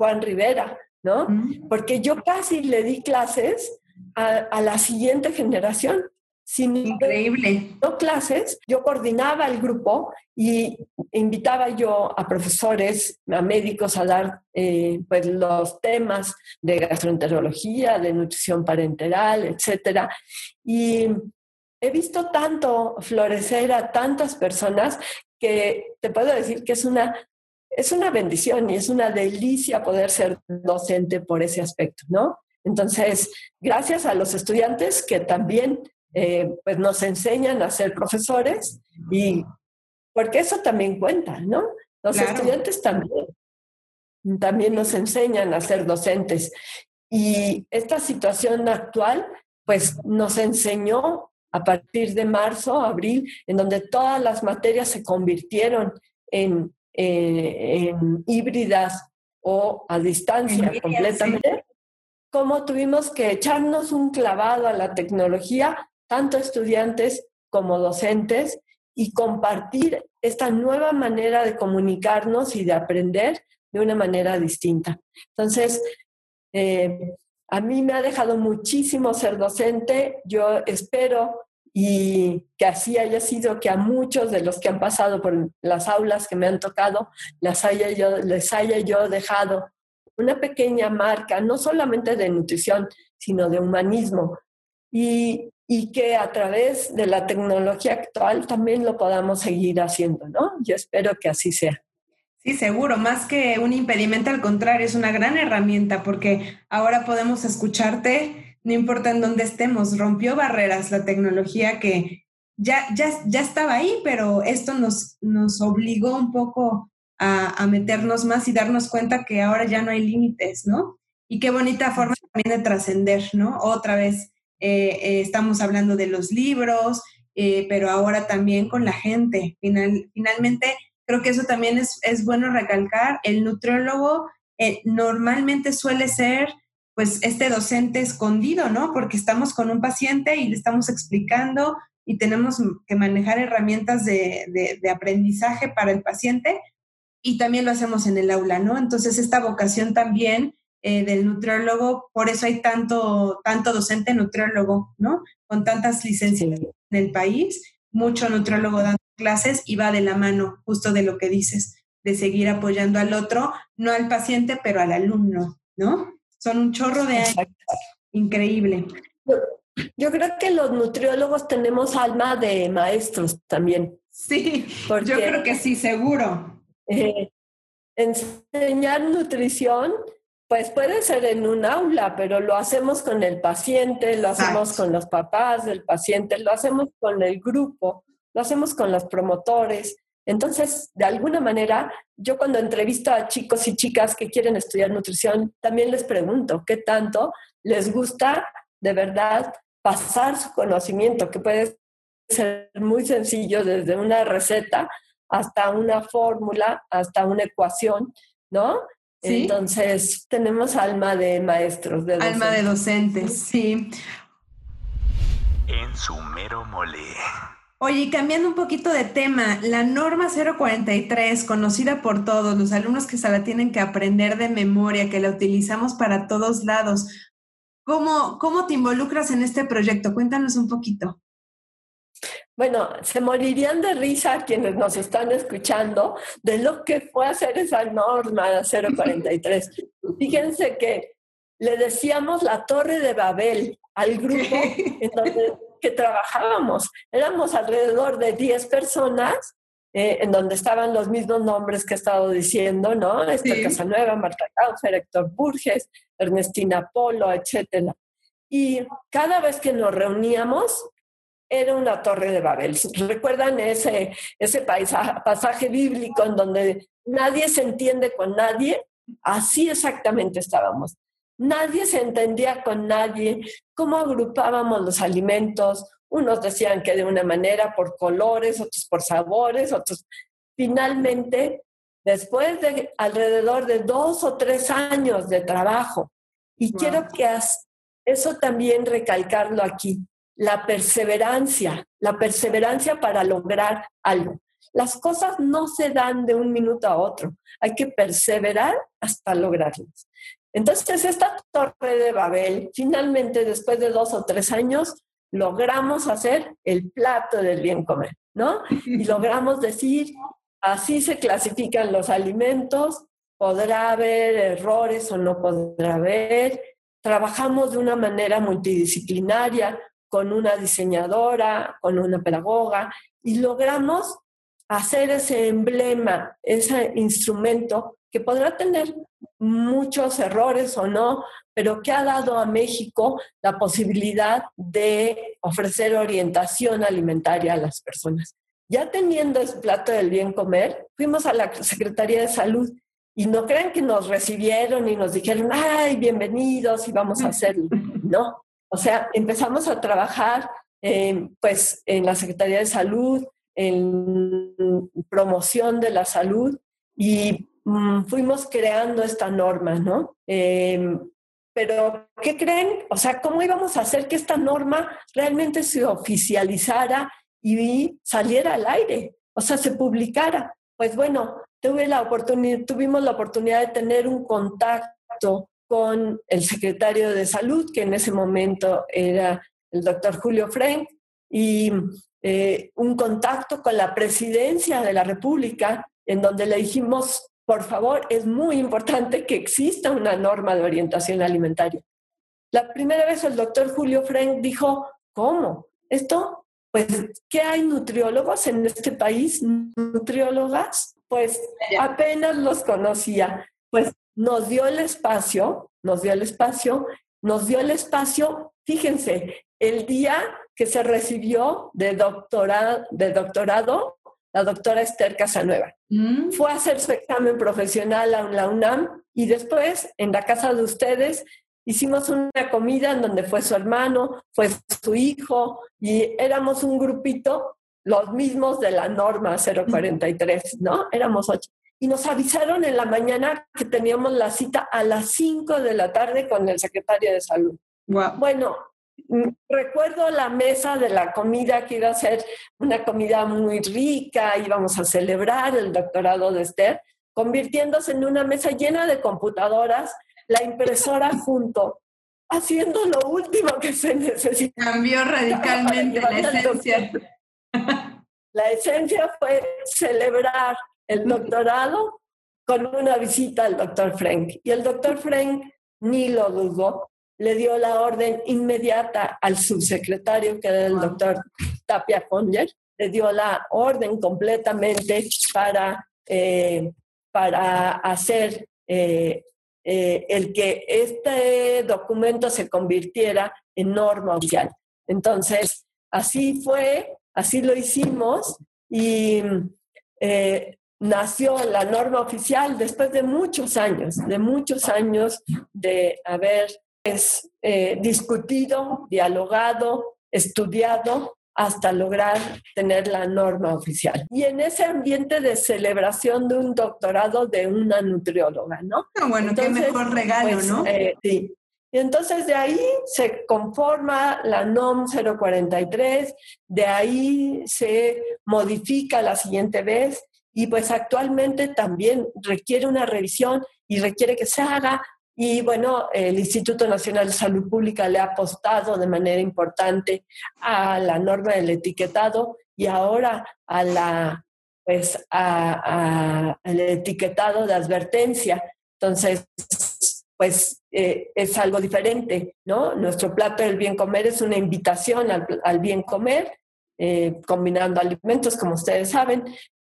Juan Rivera, ¿no? Mm. Porque yo casi le di clases a, la siguiente generación. Sin Increíble. No clases, yo coordinaba el grupo y invitaba yo a profesores, a médicos a dar eh, pues los temas de gastroenterología, de nutrición parenteral, etcétera. Y he visto tanto florecer a tantas personas que te puedo decir que es una es una bendición y es una delicia poder ser docente por ese aspecto, ¿no? Entonces, gracias a los estudiantes que también eh, pues nos enseñan a ser profesores y porque eso también cuenta, ¿no? Los estudiantes también, también nos enseñan a ser docentes. Y esta situación actual, pues nos enseñó a partir de marzo, abril, en donde todas las materias se convirtieron en eh, en híbridas o a distancia completamente, como tuvimos que echarnos un clavado a la tecnología, tanto estudiantes como docentes, y compartir esta nueva manera de comunicarnos y de aprender de una manera distinta. Entonces, eh, a mí me ha dejado muchísimo ser docente. Yo espero y que así haya sido que a muchos de los que han pasado por las aulas que me han tocado las haya yo, les haya yo dejado una pequeña marca, no solamente de nutrición, sino de humanismo. Y, y que a través de la tecnología actual también lo podamos seguir haciendo, ¿no? Yo espero que así sea. Sí, seguro, más que un impedimento, al contrario, es una gran herramienta porque ahora podemos escucharte, no importa en dónde estemos, rompió barreras la tecnología que ya, ya, ya estaba ahí, pero esto nos, nos obligó un poco a, meternos más y darnos cuenta que ahora ya no hay límites, ¿no? Y qué bonita forma también de trascender, ¿no? Otra vez eh, eh, estamos hablando de los libros, eh, pero ahora también con la gente. Final, finalmente, creo que eso también es, es bueno recalcar. El nutriólogo normalmente suele ser pues este docente escondido, ¿no? Porque estamos con un paciente y le estamos explicando y tenemos que manejar herramientas de, de, de aprendizaje para el paciente, y también lo hacemos en el aula, ¿no? Entonces, esta vocación también eh, del nutriólogo, por eso hay tanto, tanto docente nutriólogo, ¿no? Con tantas licencias en el país, mucho nutriólogo dando clases y va de la mano justo de lo que dices, de seguir apoyando al otro, no al paciente, pero al alumno, ¿no? Son un chorro de años. Increíble. Yo creo que los nutriólogos tenemos alma de maestros también. Sí, yo creo que sí, seguro. Eh, enseñar nutrición, pues puede ser en un aula, pero lo hacemos con el paciente, lo hacemos con los papás del paciente, lo hacemos con el grupo, lo hacemos con los promotores. Entonces, de alguna manera, yo cuando entrevisto a chicos y chicas que quieren estudiar nutrición, también les pregunto qué tanto les gusta de verdad pasar su conocimiento, que puede ser muy sencillo desde una receta hasta una fórmula, hasta una ecuación, ¿no? Entonces, tenemos alma de maestros. De alma de docentes, sí. En su mero mole. Oye, cambiando un poquito de tema, la norma 043, conocida por todos, los alumnos que se la tienen que aprender de memoria, que la utilizamos para todos lados. ¿Cómo, cómo te involucras en este proyecto? Cuéntanos un poquito. Bueno, se morirían de risa quienes nos están escuchando de lo que fue hacer esa norma 043. Fíjense que le decíamos la torre de Babel al grupo en donde que trabajábamos. Éramos alrededor de 10 personas eh, en donde estaban los mismos nombres que he estado diciendo, ¿no? Esther Casanueva, Marta Caufer, Héctor Burges, Ernestina Polo, etc. Y cada vez que nos reuníamos, era una torre de Babel. ¿Recuerdan ese, ese pasaje bíblico en donde nadie se entiende con nadie? Así exactamente estábamos. Nadie se entendía con nadie. ¿Cómo agrupábamos los alimentos? Unos decían que de una manera por colores, otros por sabores, otros. Finalmente, después de alrededor de dos o tres años de trabajo, y quiero que eso también recalcarlo aquí, la perseverancia, la perseverancia para lograr algo. Las cosas no se dan de un minuto a otro, hay que perseverar hasta lograrlas. Entonces, esta torre de Babel, finalmente, después de dos o tres años, logramos hacer el plato del bien comer, ¿no? Y logramos decir, así se clasifican los alimentos, podrá haber errores o no podrá haber. Trabajamos de una manera multidisciplinaria, con una diseñadora, con una pedagoga, y logramos hacer ese emblema, ese instrumento que podrá tener muchos errores o no, pero que ha dado a México la posibilidad de ofrecer orientación alimentaria a las personas. Ya teniendo ese plato del bien comer, fuimos a la Secretaría de Salud y no crean que nos recibieron y nos dijeron, ay, bienvenidos y vamos a hacerlo. No, o sea, empezamos a trabajar pues, en la Secretaría de Salud, en promoción de la salud y mm, fuimos creando esta norma, ¿no? Em, pero, ¿qué creen? O sea, ¿cómo íbamos a hacer que esta norma realmente se oficializara y saliera al aire? O sea, se publicara. Pues bueno, tuve la oportunidad, tuvimos la oportunidad de tener un contacto con el secretario de salud, que en ese momento era el doctor Julio Frank, y eh, un contacto con la presidencia de la República, en donde le dijimos, por favor, es muy importante que exista una norma de orientación alimentaria. La primera vez el doctor Julio Frank dijo, ¿cómo? Esto, pues, ¿qué hay nutriólogos en este país? ¿Nutriólogas? Pues apenas los conocía. Pues nos dio el espacio, nos dio el espacio, nos dio el espacio, fíjense, el día que se recibió de doctorado, de doctorado la doctora Esther Casanueva. Mm. Fue a hacer su examen profesional a la UNAM y después en la casa de ustedes hicimos una comida en donde fue su hermano, fue su hijo y éramos un grupito, los mismos de la norma 043, ¿no? Éramos ocho. Y nos avisaron en la mañana que teníamos la cita a las 5 de la tarde con el secretario de salud. Bueno, recuerdo la mesa de la comida que iba a ser una comida muy rica, íbamos a celebrar el doctorado de Esther, convirtiéndose en una mesa llena de computadoras la impresora junto, haciendo lo último que se necesita. Cambió radicalmente la esencia. La esencia fue celebrar el doctorado con una visita al doctor Frank. Y el doctor Frank ni lo dudó, le dio la orden inmediata al subsecretario, que era el doctor Tapia Conger, le dio la orden completamente para, eh, para hacer eh, eh, el que este documento se convirtiera en norma oficial. Entonces, así fue, así lo hicimos y nació la norma oficial después de muchos años, de muchos años de haber pues, eh, discutido, dialogado, estudiado hasta lograr tener la norma oficial. Y en ese ambiente de celebración de un doctorado de una nutrióloga, ¿no? Ah, bueno, qué mejor regalo, pues, ¿no? Eh, sí. Y entonces de ahí se conforma la NOM 043, de ahí se modifica la siguiente vez y pues actualmente también requiere una revisión y requiere que se haga y bueno, el Instituto Nacional de Salud Pública le ha apostado de manera importante a la norma del etiquetado y ahora a la pues a, el etiquetado de advertencia. Entonces, pues eh, es algo diferente, ¿no? Nuestro plato del bien comer es una invitación al, bien comer, eh, combinando alimentos, como ustedes saben.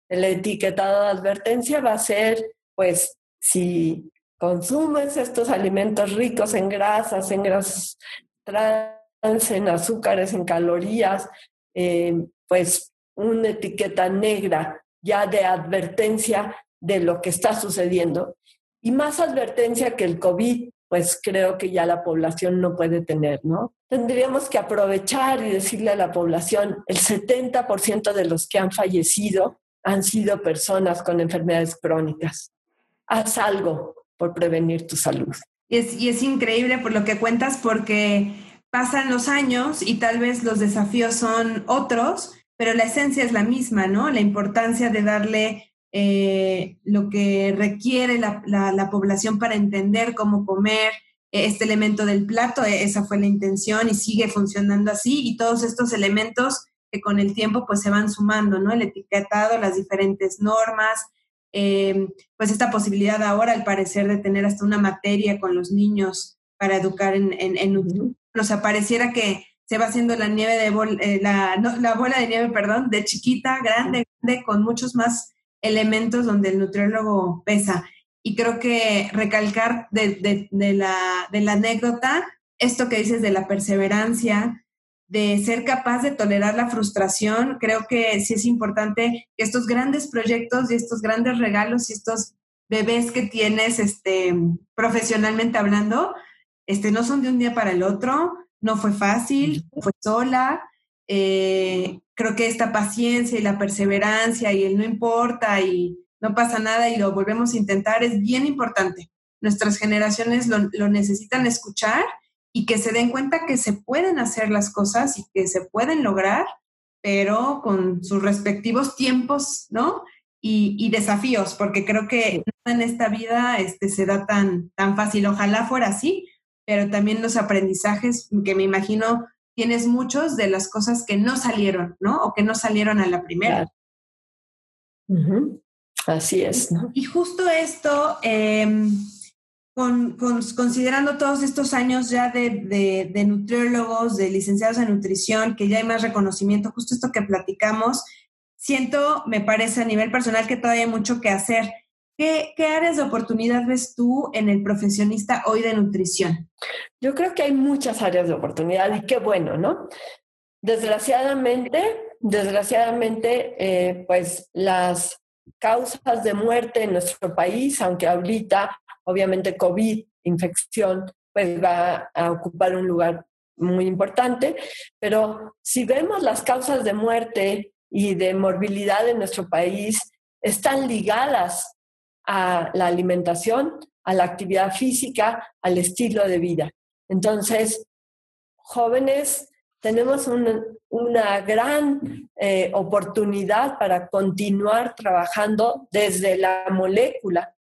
El etiquetado de advertencia va a ser, pues, si consumes estos alimentos ricos en grasas, en grasas trans, en azúcares, en calorías, eh, pues una etiqueta negra ya de advertencia de lo que está sucediendo. Y más advertencia que el COVID, pues creo que ya la población no puede tener, ¿no? Tendríamos que aprovechar y decirle a la población, el 70% de los que han fallecido han sido personas con enfermedades crónicas. Haz algo, por prevenir tu salud. Y es, y es increíble por lo que cuentas porque pasan los años y tal vez los desafíos son otros, pero la esencia es la misma, ¿no? La importancia de darle eh, lo que requiere la, la, población para entender cómo comer este elemento del plato, e, esa fue la intención y sigue funcionando así y todos estos elementos que con el tiempo pues se van sumando, ¿no? El etiquetado, las diferentes normas, Em, pues esta posibilidad ahora, al parecer, de tener hasta una materia con los niños para educar en, en, O sea, pareciera que se va haciendo la nieve de eh, la, la bola de nieve, perdón, de chiquita, grande, grande, con muchos más elementos donde el nutriólogo pesa. Y creo que recalcar de, de, la, de la anécdota, esto que dices de la perseverancia, de ser capaz de tolerar la frustración. Creo que sí es importante que estos grandes proyectos y estos grandes regalos y estos bebés que tienes este, profesionalmente hablando, este, no son de un día para el otro, no fue fácil, fue sola. Eh, creo que esta paciencia y la perseverancia y el no importa y no pasa nada y lo volvemos a intentar es bien importante. Nuestras generaciones lo, lo necesitan escuchar y que se den cuenta que se pueden hacer las cosas y que se pueden lograr, pero con sus respectivos tiempos, ¿no? y, desafíos, porque creo que en esta vida este, se da tan, tan fácil. Ojalá fuera así, pero también los aprendizajes que me imagino tienes muchos de las cosas que no salieron, ¿no? O que no salieron a la primera. Así es, ¿no? Y justo esto, em, con, considerando todos estos años ya de, de, nutriólogos, de licenciados en nutrición, que ya hay más reconocimiento, justo esto que platicamos, siento, me parece a nivel personal que todavía hay mucho que hacer. ¿Qué, ¿Qué, áreas de oportunidad ves tú en el profesionista hoy de nutrición? Yo creo que hay muchas áreas de oportunidad y qué bueno, ¿no? Desgraciadamente, desgraciadamente, eh, pues las causas de muerte en nuestro país, aunque ahorita, obviamente, COVID, infección, pues va a ocupar un lugar muy importante, pero si vemos las causas de muerte y de morbilidad en nuestro país, están ligadas a la alimentación, a la actividad física, al estilo de vida. Entonces, jóvenes, tenemos una, gran eh, oportunidad para continuar trabajando desde la molécula,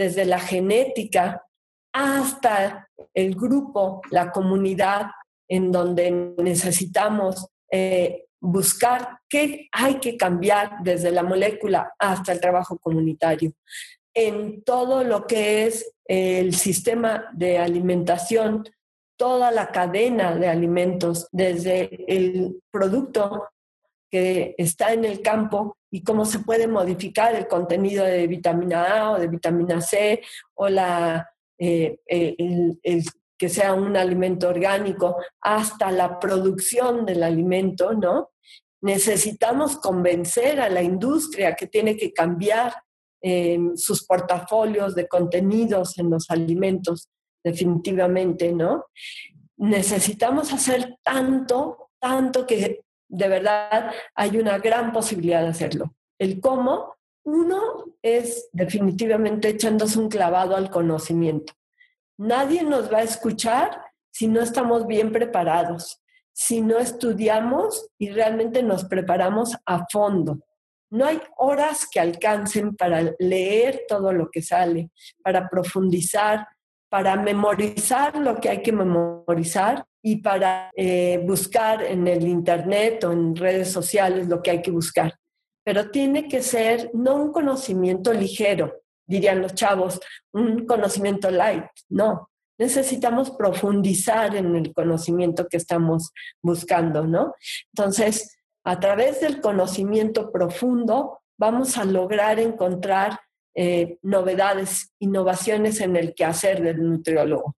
desde la genética, hasta el grupo, la comunidad, en donde necesitamos eh, buscar qué hay que cambiar desde la molécula hasta el trabajo comunitario. En todo lo que es el sistema de alimentación, toda la cadena de alimentos, desde el producto que está en el campo y cómo se puede modificar el contenido de vitamina A o de vitamina C o la, eh, el, que sea un alimento orgánico, hasta la producción del alimento, ¿no? Necesitamos convencer a la industria que tiene que cambiar sus portafolios de contenidos en los alimentos, definitivamente, ¿no? Necesitamos hacer tanto, tanto que de verdad hay una gran posibilidad de hacerlo. El cómo, uno es definitivamente echándose un clavado al conocimiento. Nadie nos va a escuchar si no estamos bien preparados, si no estudiamos y realmente nos preparamos a fondo. No hay horas que alcancen para leer todo lo que sale, para profundizar, para memorizar lo que hay que memorizar y para eh, buscar en el Internet o en redes sociales lo que hay que buscar. Pero tiene que ser no un conocimiento ligero, dirían los chavos, un conocimiento light, no. Necesitamos profundizar en el conocimiento que estamos buscando, ¿no? Entonces, a través del conocimiento profundo vamos a lograr encontrar eh, novedades, innovaciones en el quehacer del nutriólogo.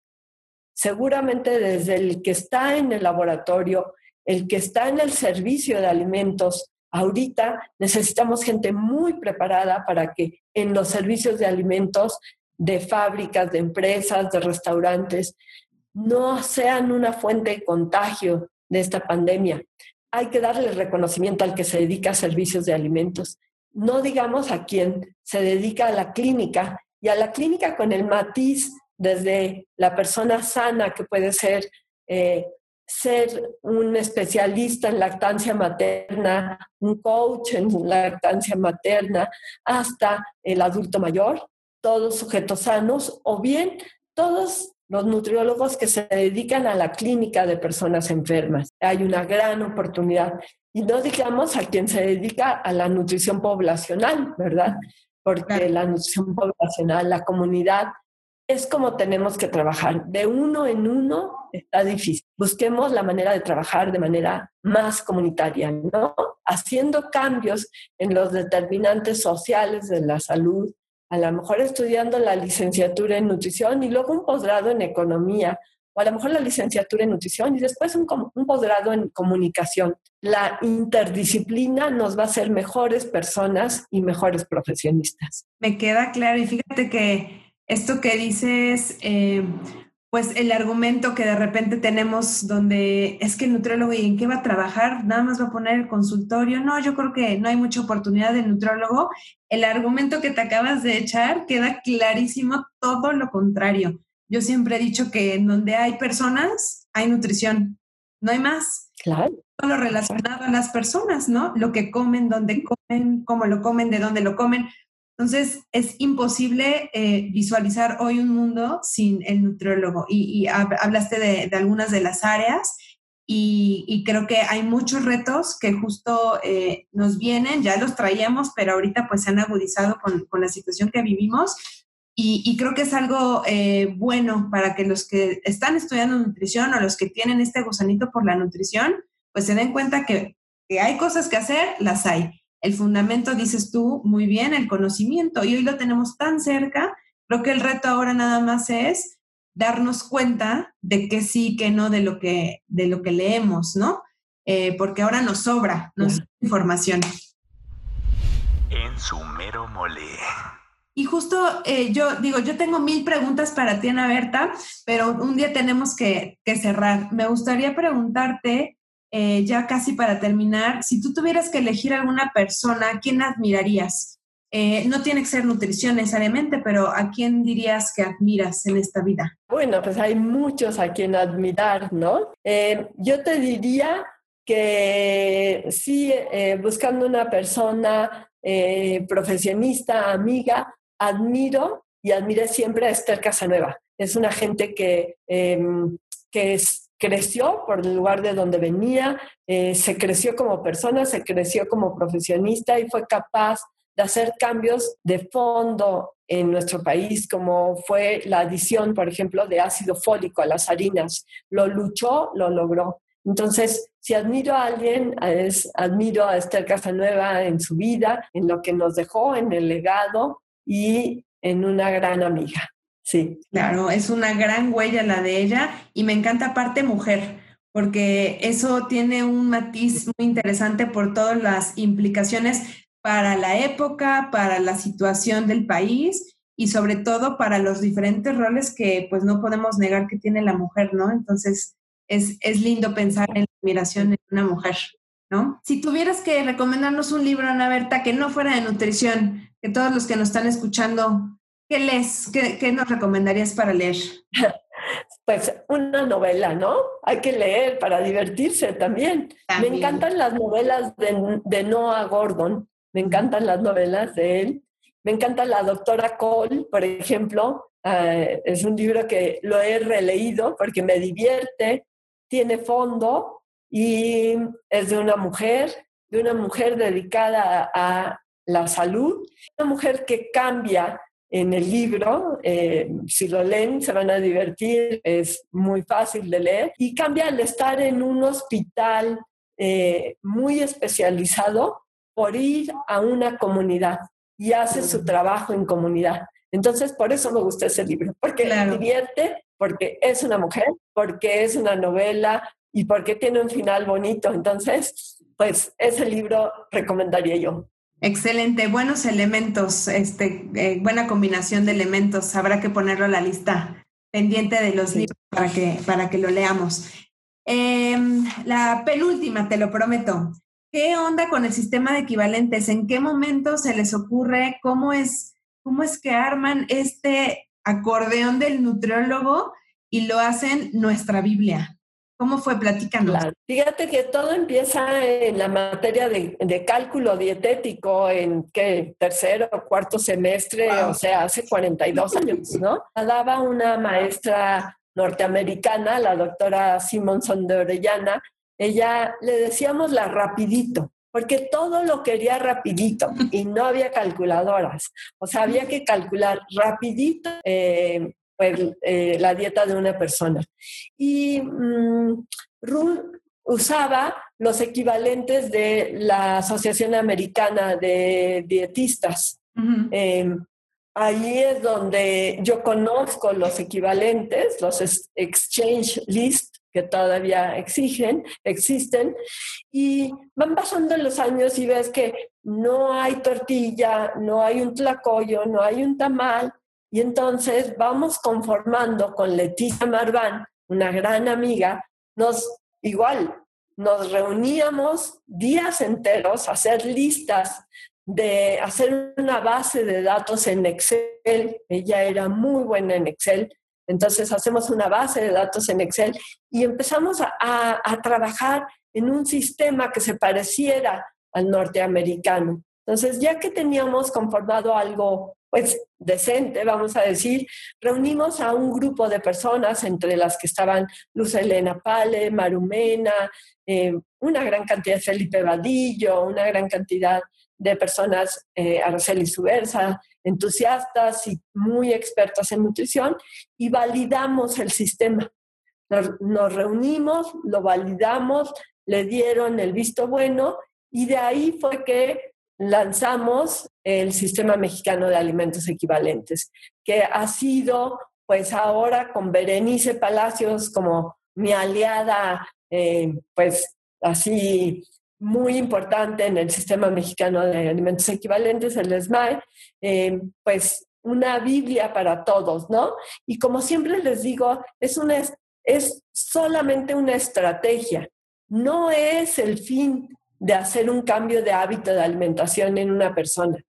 Seguramente desde el que está en el laboratorio, el que está en el servicio de alimentos, ahorita necesitamos gente muy preparada para que en los servicios de alimentos de fábricas, de empresas, de restaurantes, no sean una fuente de contagio de esta pandemia hay que darle reconocimiento al que se dedica a servicios de alimentos. No digamos a quien se dedica a la clínica y a la clínica con el matiz desde la persona sana que puede ser eh, ser un especialista en lactancia materna, un coach en lactancia materna, hasta el adulto mayor, todos sujetos sanos, o bien todos los nutriólogos que se dedican a la clínica de personas enfermas. Hay una gran oportunidad. Y no digamos a quien se dedica a la nutrición poblacional, ¿verdad? Porque la nutrición poblacional, la comunidad, es como tenemos que trabajar. De uno en uno está difícil. Busquemos la manera de trabajar de manera más comunitaria, ¿no? Haciendo cambios en los determinantes sociales de la salud, a lo mejor estudiando la licenciatura en nutrición y luego un posgrado en economía, o a lo mejor la licenciatura en nutrición y después un, posgrado en comunicación. La interdisciplina nos va a hacer mejores personas y mejores profesionistas. Me queda claro y fíjate que esto que dices, eh, pues el argumento que de repente tenemos donde es que el nutriólogo y en qué va a trabajar, nada más va a poner el consultorio. No, yo creo que no hay mucha oportunidad del nutriólogo. El argumento que te acabas de echar queda clarísimo todo lo contrario. Yo siempre he dicho que en donde hay personas, hay nutrición. No hay más. Claro. lo relacionado a las personas, ¿no? Lo que comen, dónde comen, cómo lo comen, de dónde lo comen. Entonces, es imposible eh, visualizar hoy un mundo sin el nutriólogo. Y, hablaste de, algunas de las áreas y, creo que hay muchos retos que justo eh, nos vienen, ya los traíamos, pero ahorita pues se han agudizado con, con la situación que vivimos. Y, creo que es algo eh, bueno para que los que están estudiando nutrición o los que tienen este gusanito por la nutrición, pues se den cuenta que, que hay cosas que hacer, las hay. El fundamento, dices tú, muy bien, el conocimiento. Y hoy lo tenemos tan cerca. Creo que el reto ahora nada más es darnos cuenta de que sí, que no, de lo que, de lo que leemos, ¿no? Eh, porque ahora nos sobra, nos sobra información. En su mero mole. Y justo eh, yo digo, yo tengo mil preguntas para ti, Ana Berta, pero un día tenemos que, cerrar. Me gustaría preguntarte, eh, ya casi para terminar, si tú tuvieras que elegir alguna persona, ¿a quién admirarías? Eh, no tiene que ser nutrición necesariamente, pero ¿a quién dirías que admiras en esta vida? Bueno, pues hay muchos a quien admirar, ¿no? yo te diría que sí, buscando una persona profesionista, amiga, admiro y admiré siempre a Esther Casanueva. Es una gente que, em, que creció por el lugar de donde venía, eh, se creció como persona, se creció como profesionista y fue capaz de hacer cambios de fondo en nuestro país, como fue la adición, por ejemplo, de ácido fólico a las harinas. Lo luchó, lo logró. Entonces, si admiro a alguien, es, admiro a Esther Casanueva en su vida, en lo que nos dejó, en el legado, y en una gran amiga. Sí. Claro, es una gran huella la de ella y me encanta aparte mujer, porque eso tiene un matiz muy interesante por todas las implicaciones para la época, para la situación del país y sobre todo para los diferentes roles que pues no podemos negar que tiene la mujer, ¿no? Entonces es, es lindo pensar en la admiración en una mujer, ¿no? Si tuvieras que recomendarnos un libro, Ana Berta, que no fuera de nutrición, que todos los que nos están escuchando, ¿qué lees? ¿Qué, nos recomendarías para leer? Pues una novela, ¿no? Hay que leer para divertirse también. Me encantan las novelas de, Noah Gordon, me encantan las novelas de él. Me encanta la doctora Cole, por ejemplo. Eh, es un libro que lo he releído porque me divierte, tiene fondo y es de una mujer, de una mujer dedicada a la salud. Una mujer que cambia en el libro, eh, si lo leen se van a divertir, es muy fácil de leer, y cambia al estar en un hospital eh, muy especializado por ir a una comunidad y hace su trabajo en comunidad. Entonces, por eso me gusta ese libro, porque la divierte, porque es una mujer, porque es una novela y porque tiene un final bonito. Entonces, pues ese libro recomendaría yo. Excelente, buenos elementos, este, eh, buena combinación de elementos. Habrá que ponerlo a la lista pendiente de los libros para que, para que lo leamos. Em, la penúltima, te lo prometo. ¿Qué onda con el sistema de equivalentes? ¿En qué momento se les ocurre? ¿Cómo es, cómo es que arman este acordeón del nutriólogo y lo hacen nuestra Biblia? ¿Cómo fue? Platícanos. Fíjate que todo empieza en la materia de, cálculo dietético en ¿qué? tercero o cuarto semestre, o sea, hace 42 años, ¿no? Daba una maestra norteamericana, la doctora Simonson de Orellana, ella le decíamos la rapidito, porque todo lo quería rapidito y no había calculadoras. O sea, había que calcular rapidito eh, pues, eh, la dieta de una persona. Y mm, usaba los equivalentes de la Asociación Americana de Dietistas. Em, ahí es donde yo conozco los equivalentes, los exchange list que todavía exigen, existen, y van pasando los años y ves que no hay tortilla, no hay un tlacoyo, no hay un tamal, y entonces vamos conformando con Leticia Marván, una gran amiga, nos igual nos reuníamos días enteros a hacer listas de hacer una base de datos en Excel. Ella era muy buena en Excel. Entonces hacemos una base de datos en Excel y empezamos a, a trabajar en un sistema que se pareciera al norteamericano. Entonces, ya que teníamos conformado algo pues decente, vamos a decir, reunimos a un grupo de personas, entre las que estaban Luz Elena Pale, Marumena, eh, una gran cantidad de Felipe Vadillo, una gran cantidad de personas, eh, Araceli Subversa, entusiastas y muy expertas en nutrición, y validamos el sistema. nos reunimos, lo validamos, le dieron el visto bueno, y de ahí fue que lanzamos el Sistema Mexicano de Alimentos Equivalentes, que ha sido, pues ahora con Berenice Palacios como mi aliada, eh, pues así muy importante en el Sistema Mexicano de Alimentos Equivalentes, el SMAE, eh, pues una Biblia para todos, ¿no? Y como siempre les digo, es, una, es solamente una estrategia, no es el fin de hacer un cambio de hábito de alimentación en una persona.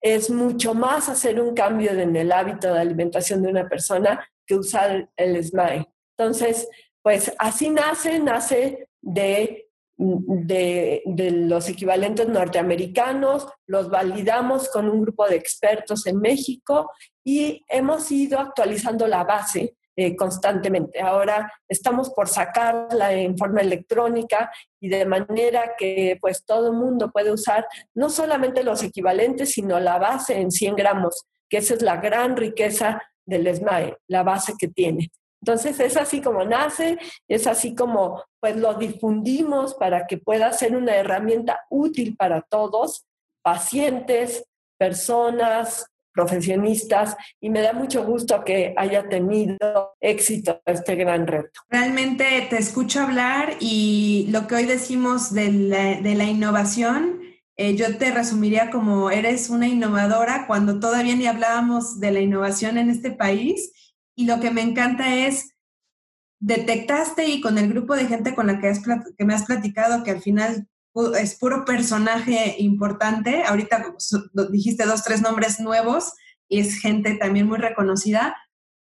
Es mucho más hacer un cambio en el hábito de alimentación de una persona que usar el SMAE. Entonces, pues así nace, nace de, de, de, los equivalentes norteamericanos, los validamos con un grupo de expertos en México y hemos ido actualizando la base eh, constantemente. Ahora estamos por sacarla en forma electrónica y de manera que pues todo el mundo puede usar no solamente los equivalentes, sino la base en 100 gramos, que esa es la gran riqueza del SMAE, la base que tiene. Entonces es así como nace, es así como pues lo difundimos para que pueda ser una herramienta útil para todos, pacientes, personas, profesionistas y me da mucho gusto que haya tenido éxito este gran reto. Realmente te escucho hablar y lo que hoy decimos de la, innovación, eh, yo te resumiría como eres una innovadora cuando todavía ni hablábamos de la innovación en este país y lo que me encanta es detectaste y con el grupo de gente con la que, que me has platicado que al final es puro personaje importante. Ahorita dijiste dos, tres nombres nuevos y es gente también muy reconocida,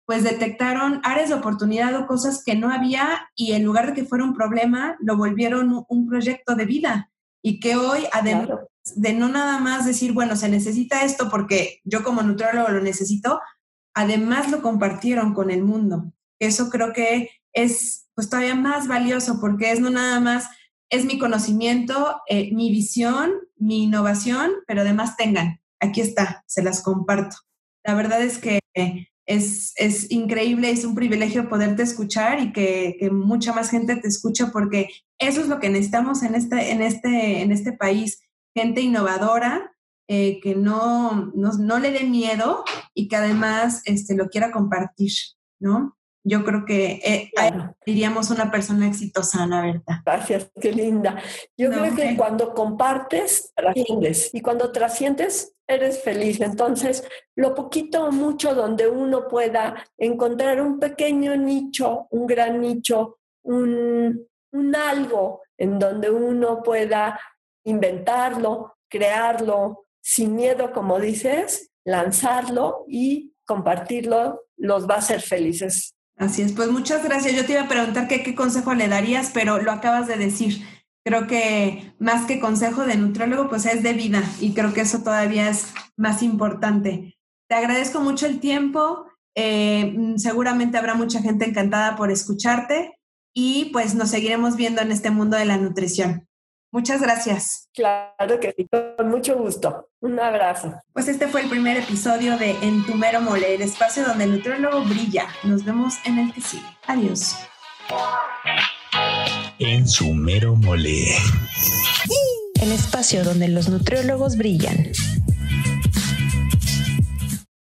pues detectaron áreas de oportunidad o cosas que no había y en lugar de que fuera un problema, lo volvieron un proyecto de vida y que hoy, además de no nada más decir, bueno, se necesita esto porque yo como nutriólogo lo necesito, además lo compartieron con el mundo. Eso creo que es pues todavía más valioso porque es no nada más es mi conocimiento, eh, mi visión, mi innovación, pero además tengan, aquí está, se las comparto. La verdad es que es, es increíble, es un privilegio poderte escuchar y que, que, mucha más gente te escuche porque eso es lo que necesitamos en este, en este, en este país, gente innovadora, eh, que no, no, no, le dé miedo y que además este, lo quiera compartir, ¿no? Yo creo que eh, diríamos una persona exitosa, la verdad. Gracias, qué linda. Yo creo que cuando compartes, trasciendes. Y cuando trasciendes, eres feliz. Entonces, lo poquito o mucho donde uno pueda encontrar un pequeño nicho, un gran nicho, un, un algo en donde uno pueda inventarlo, crearlo, sin miedo, como dices, lanzarlo y compartirlo, los va a hacer felices. Así es, pues muchas gracias. Yo te iba a preguntar qué consejo le darías, pero lo acabas de decir. Creo que más que consejo de nutriólogo, pues es de vida y creo que eso todavía es más importante. Te agradezco mucho el tiempo. Eh, mm, seguramente habrá mucha gente encantada por escucharte y pues nos seguiremos viendo en este mundo de la nutrición. Muchas gracias. Claro que sí, con mucho gusto. Un abrazo. Pues este fue el primer episodio de En tu mero mole, el espacio donde el nutriólogo brilla. Nos vemos en el que sigue. Adiós. En su mero mole. El espacio donde los nutriólogos brillan.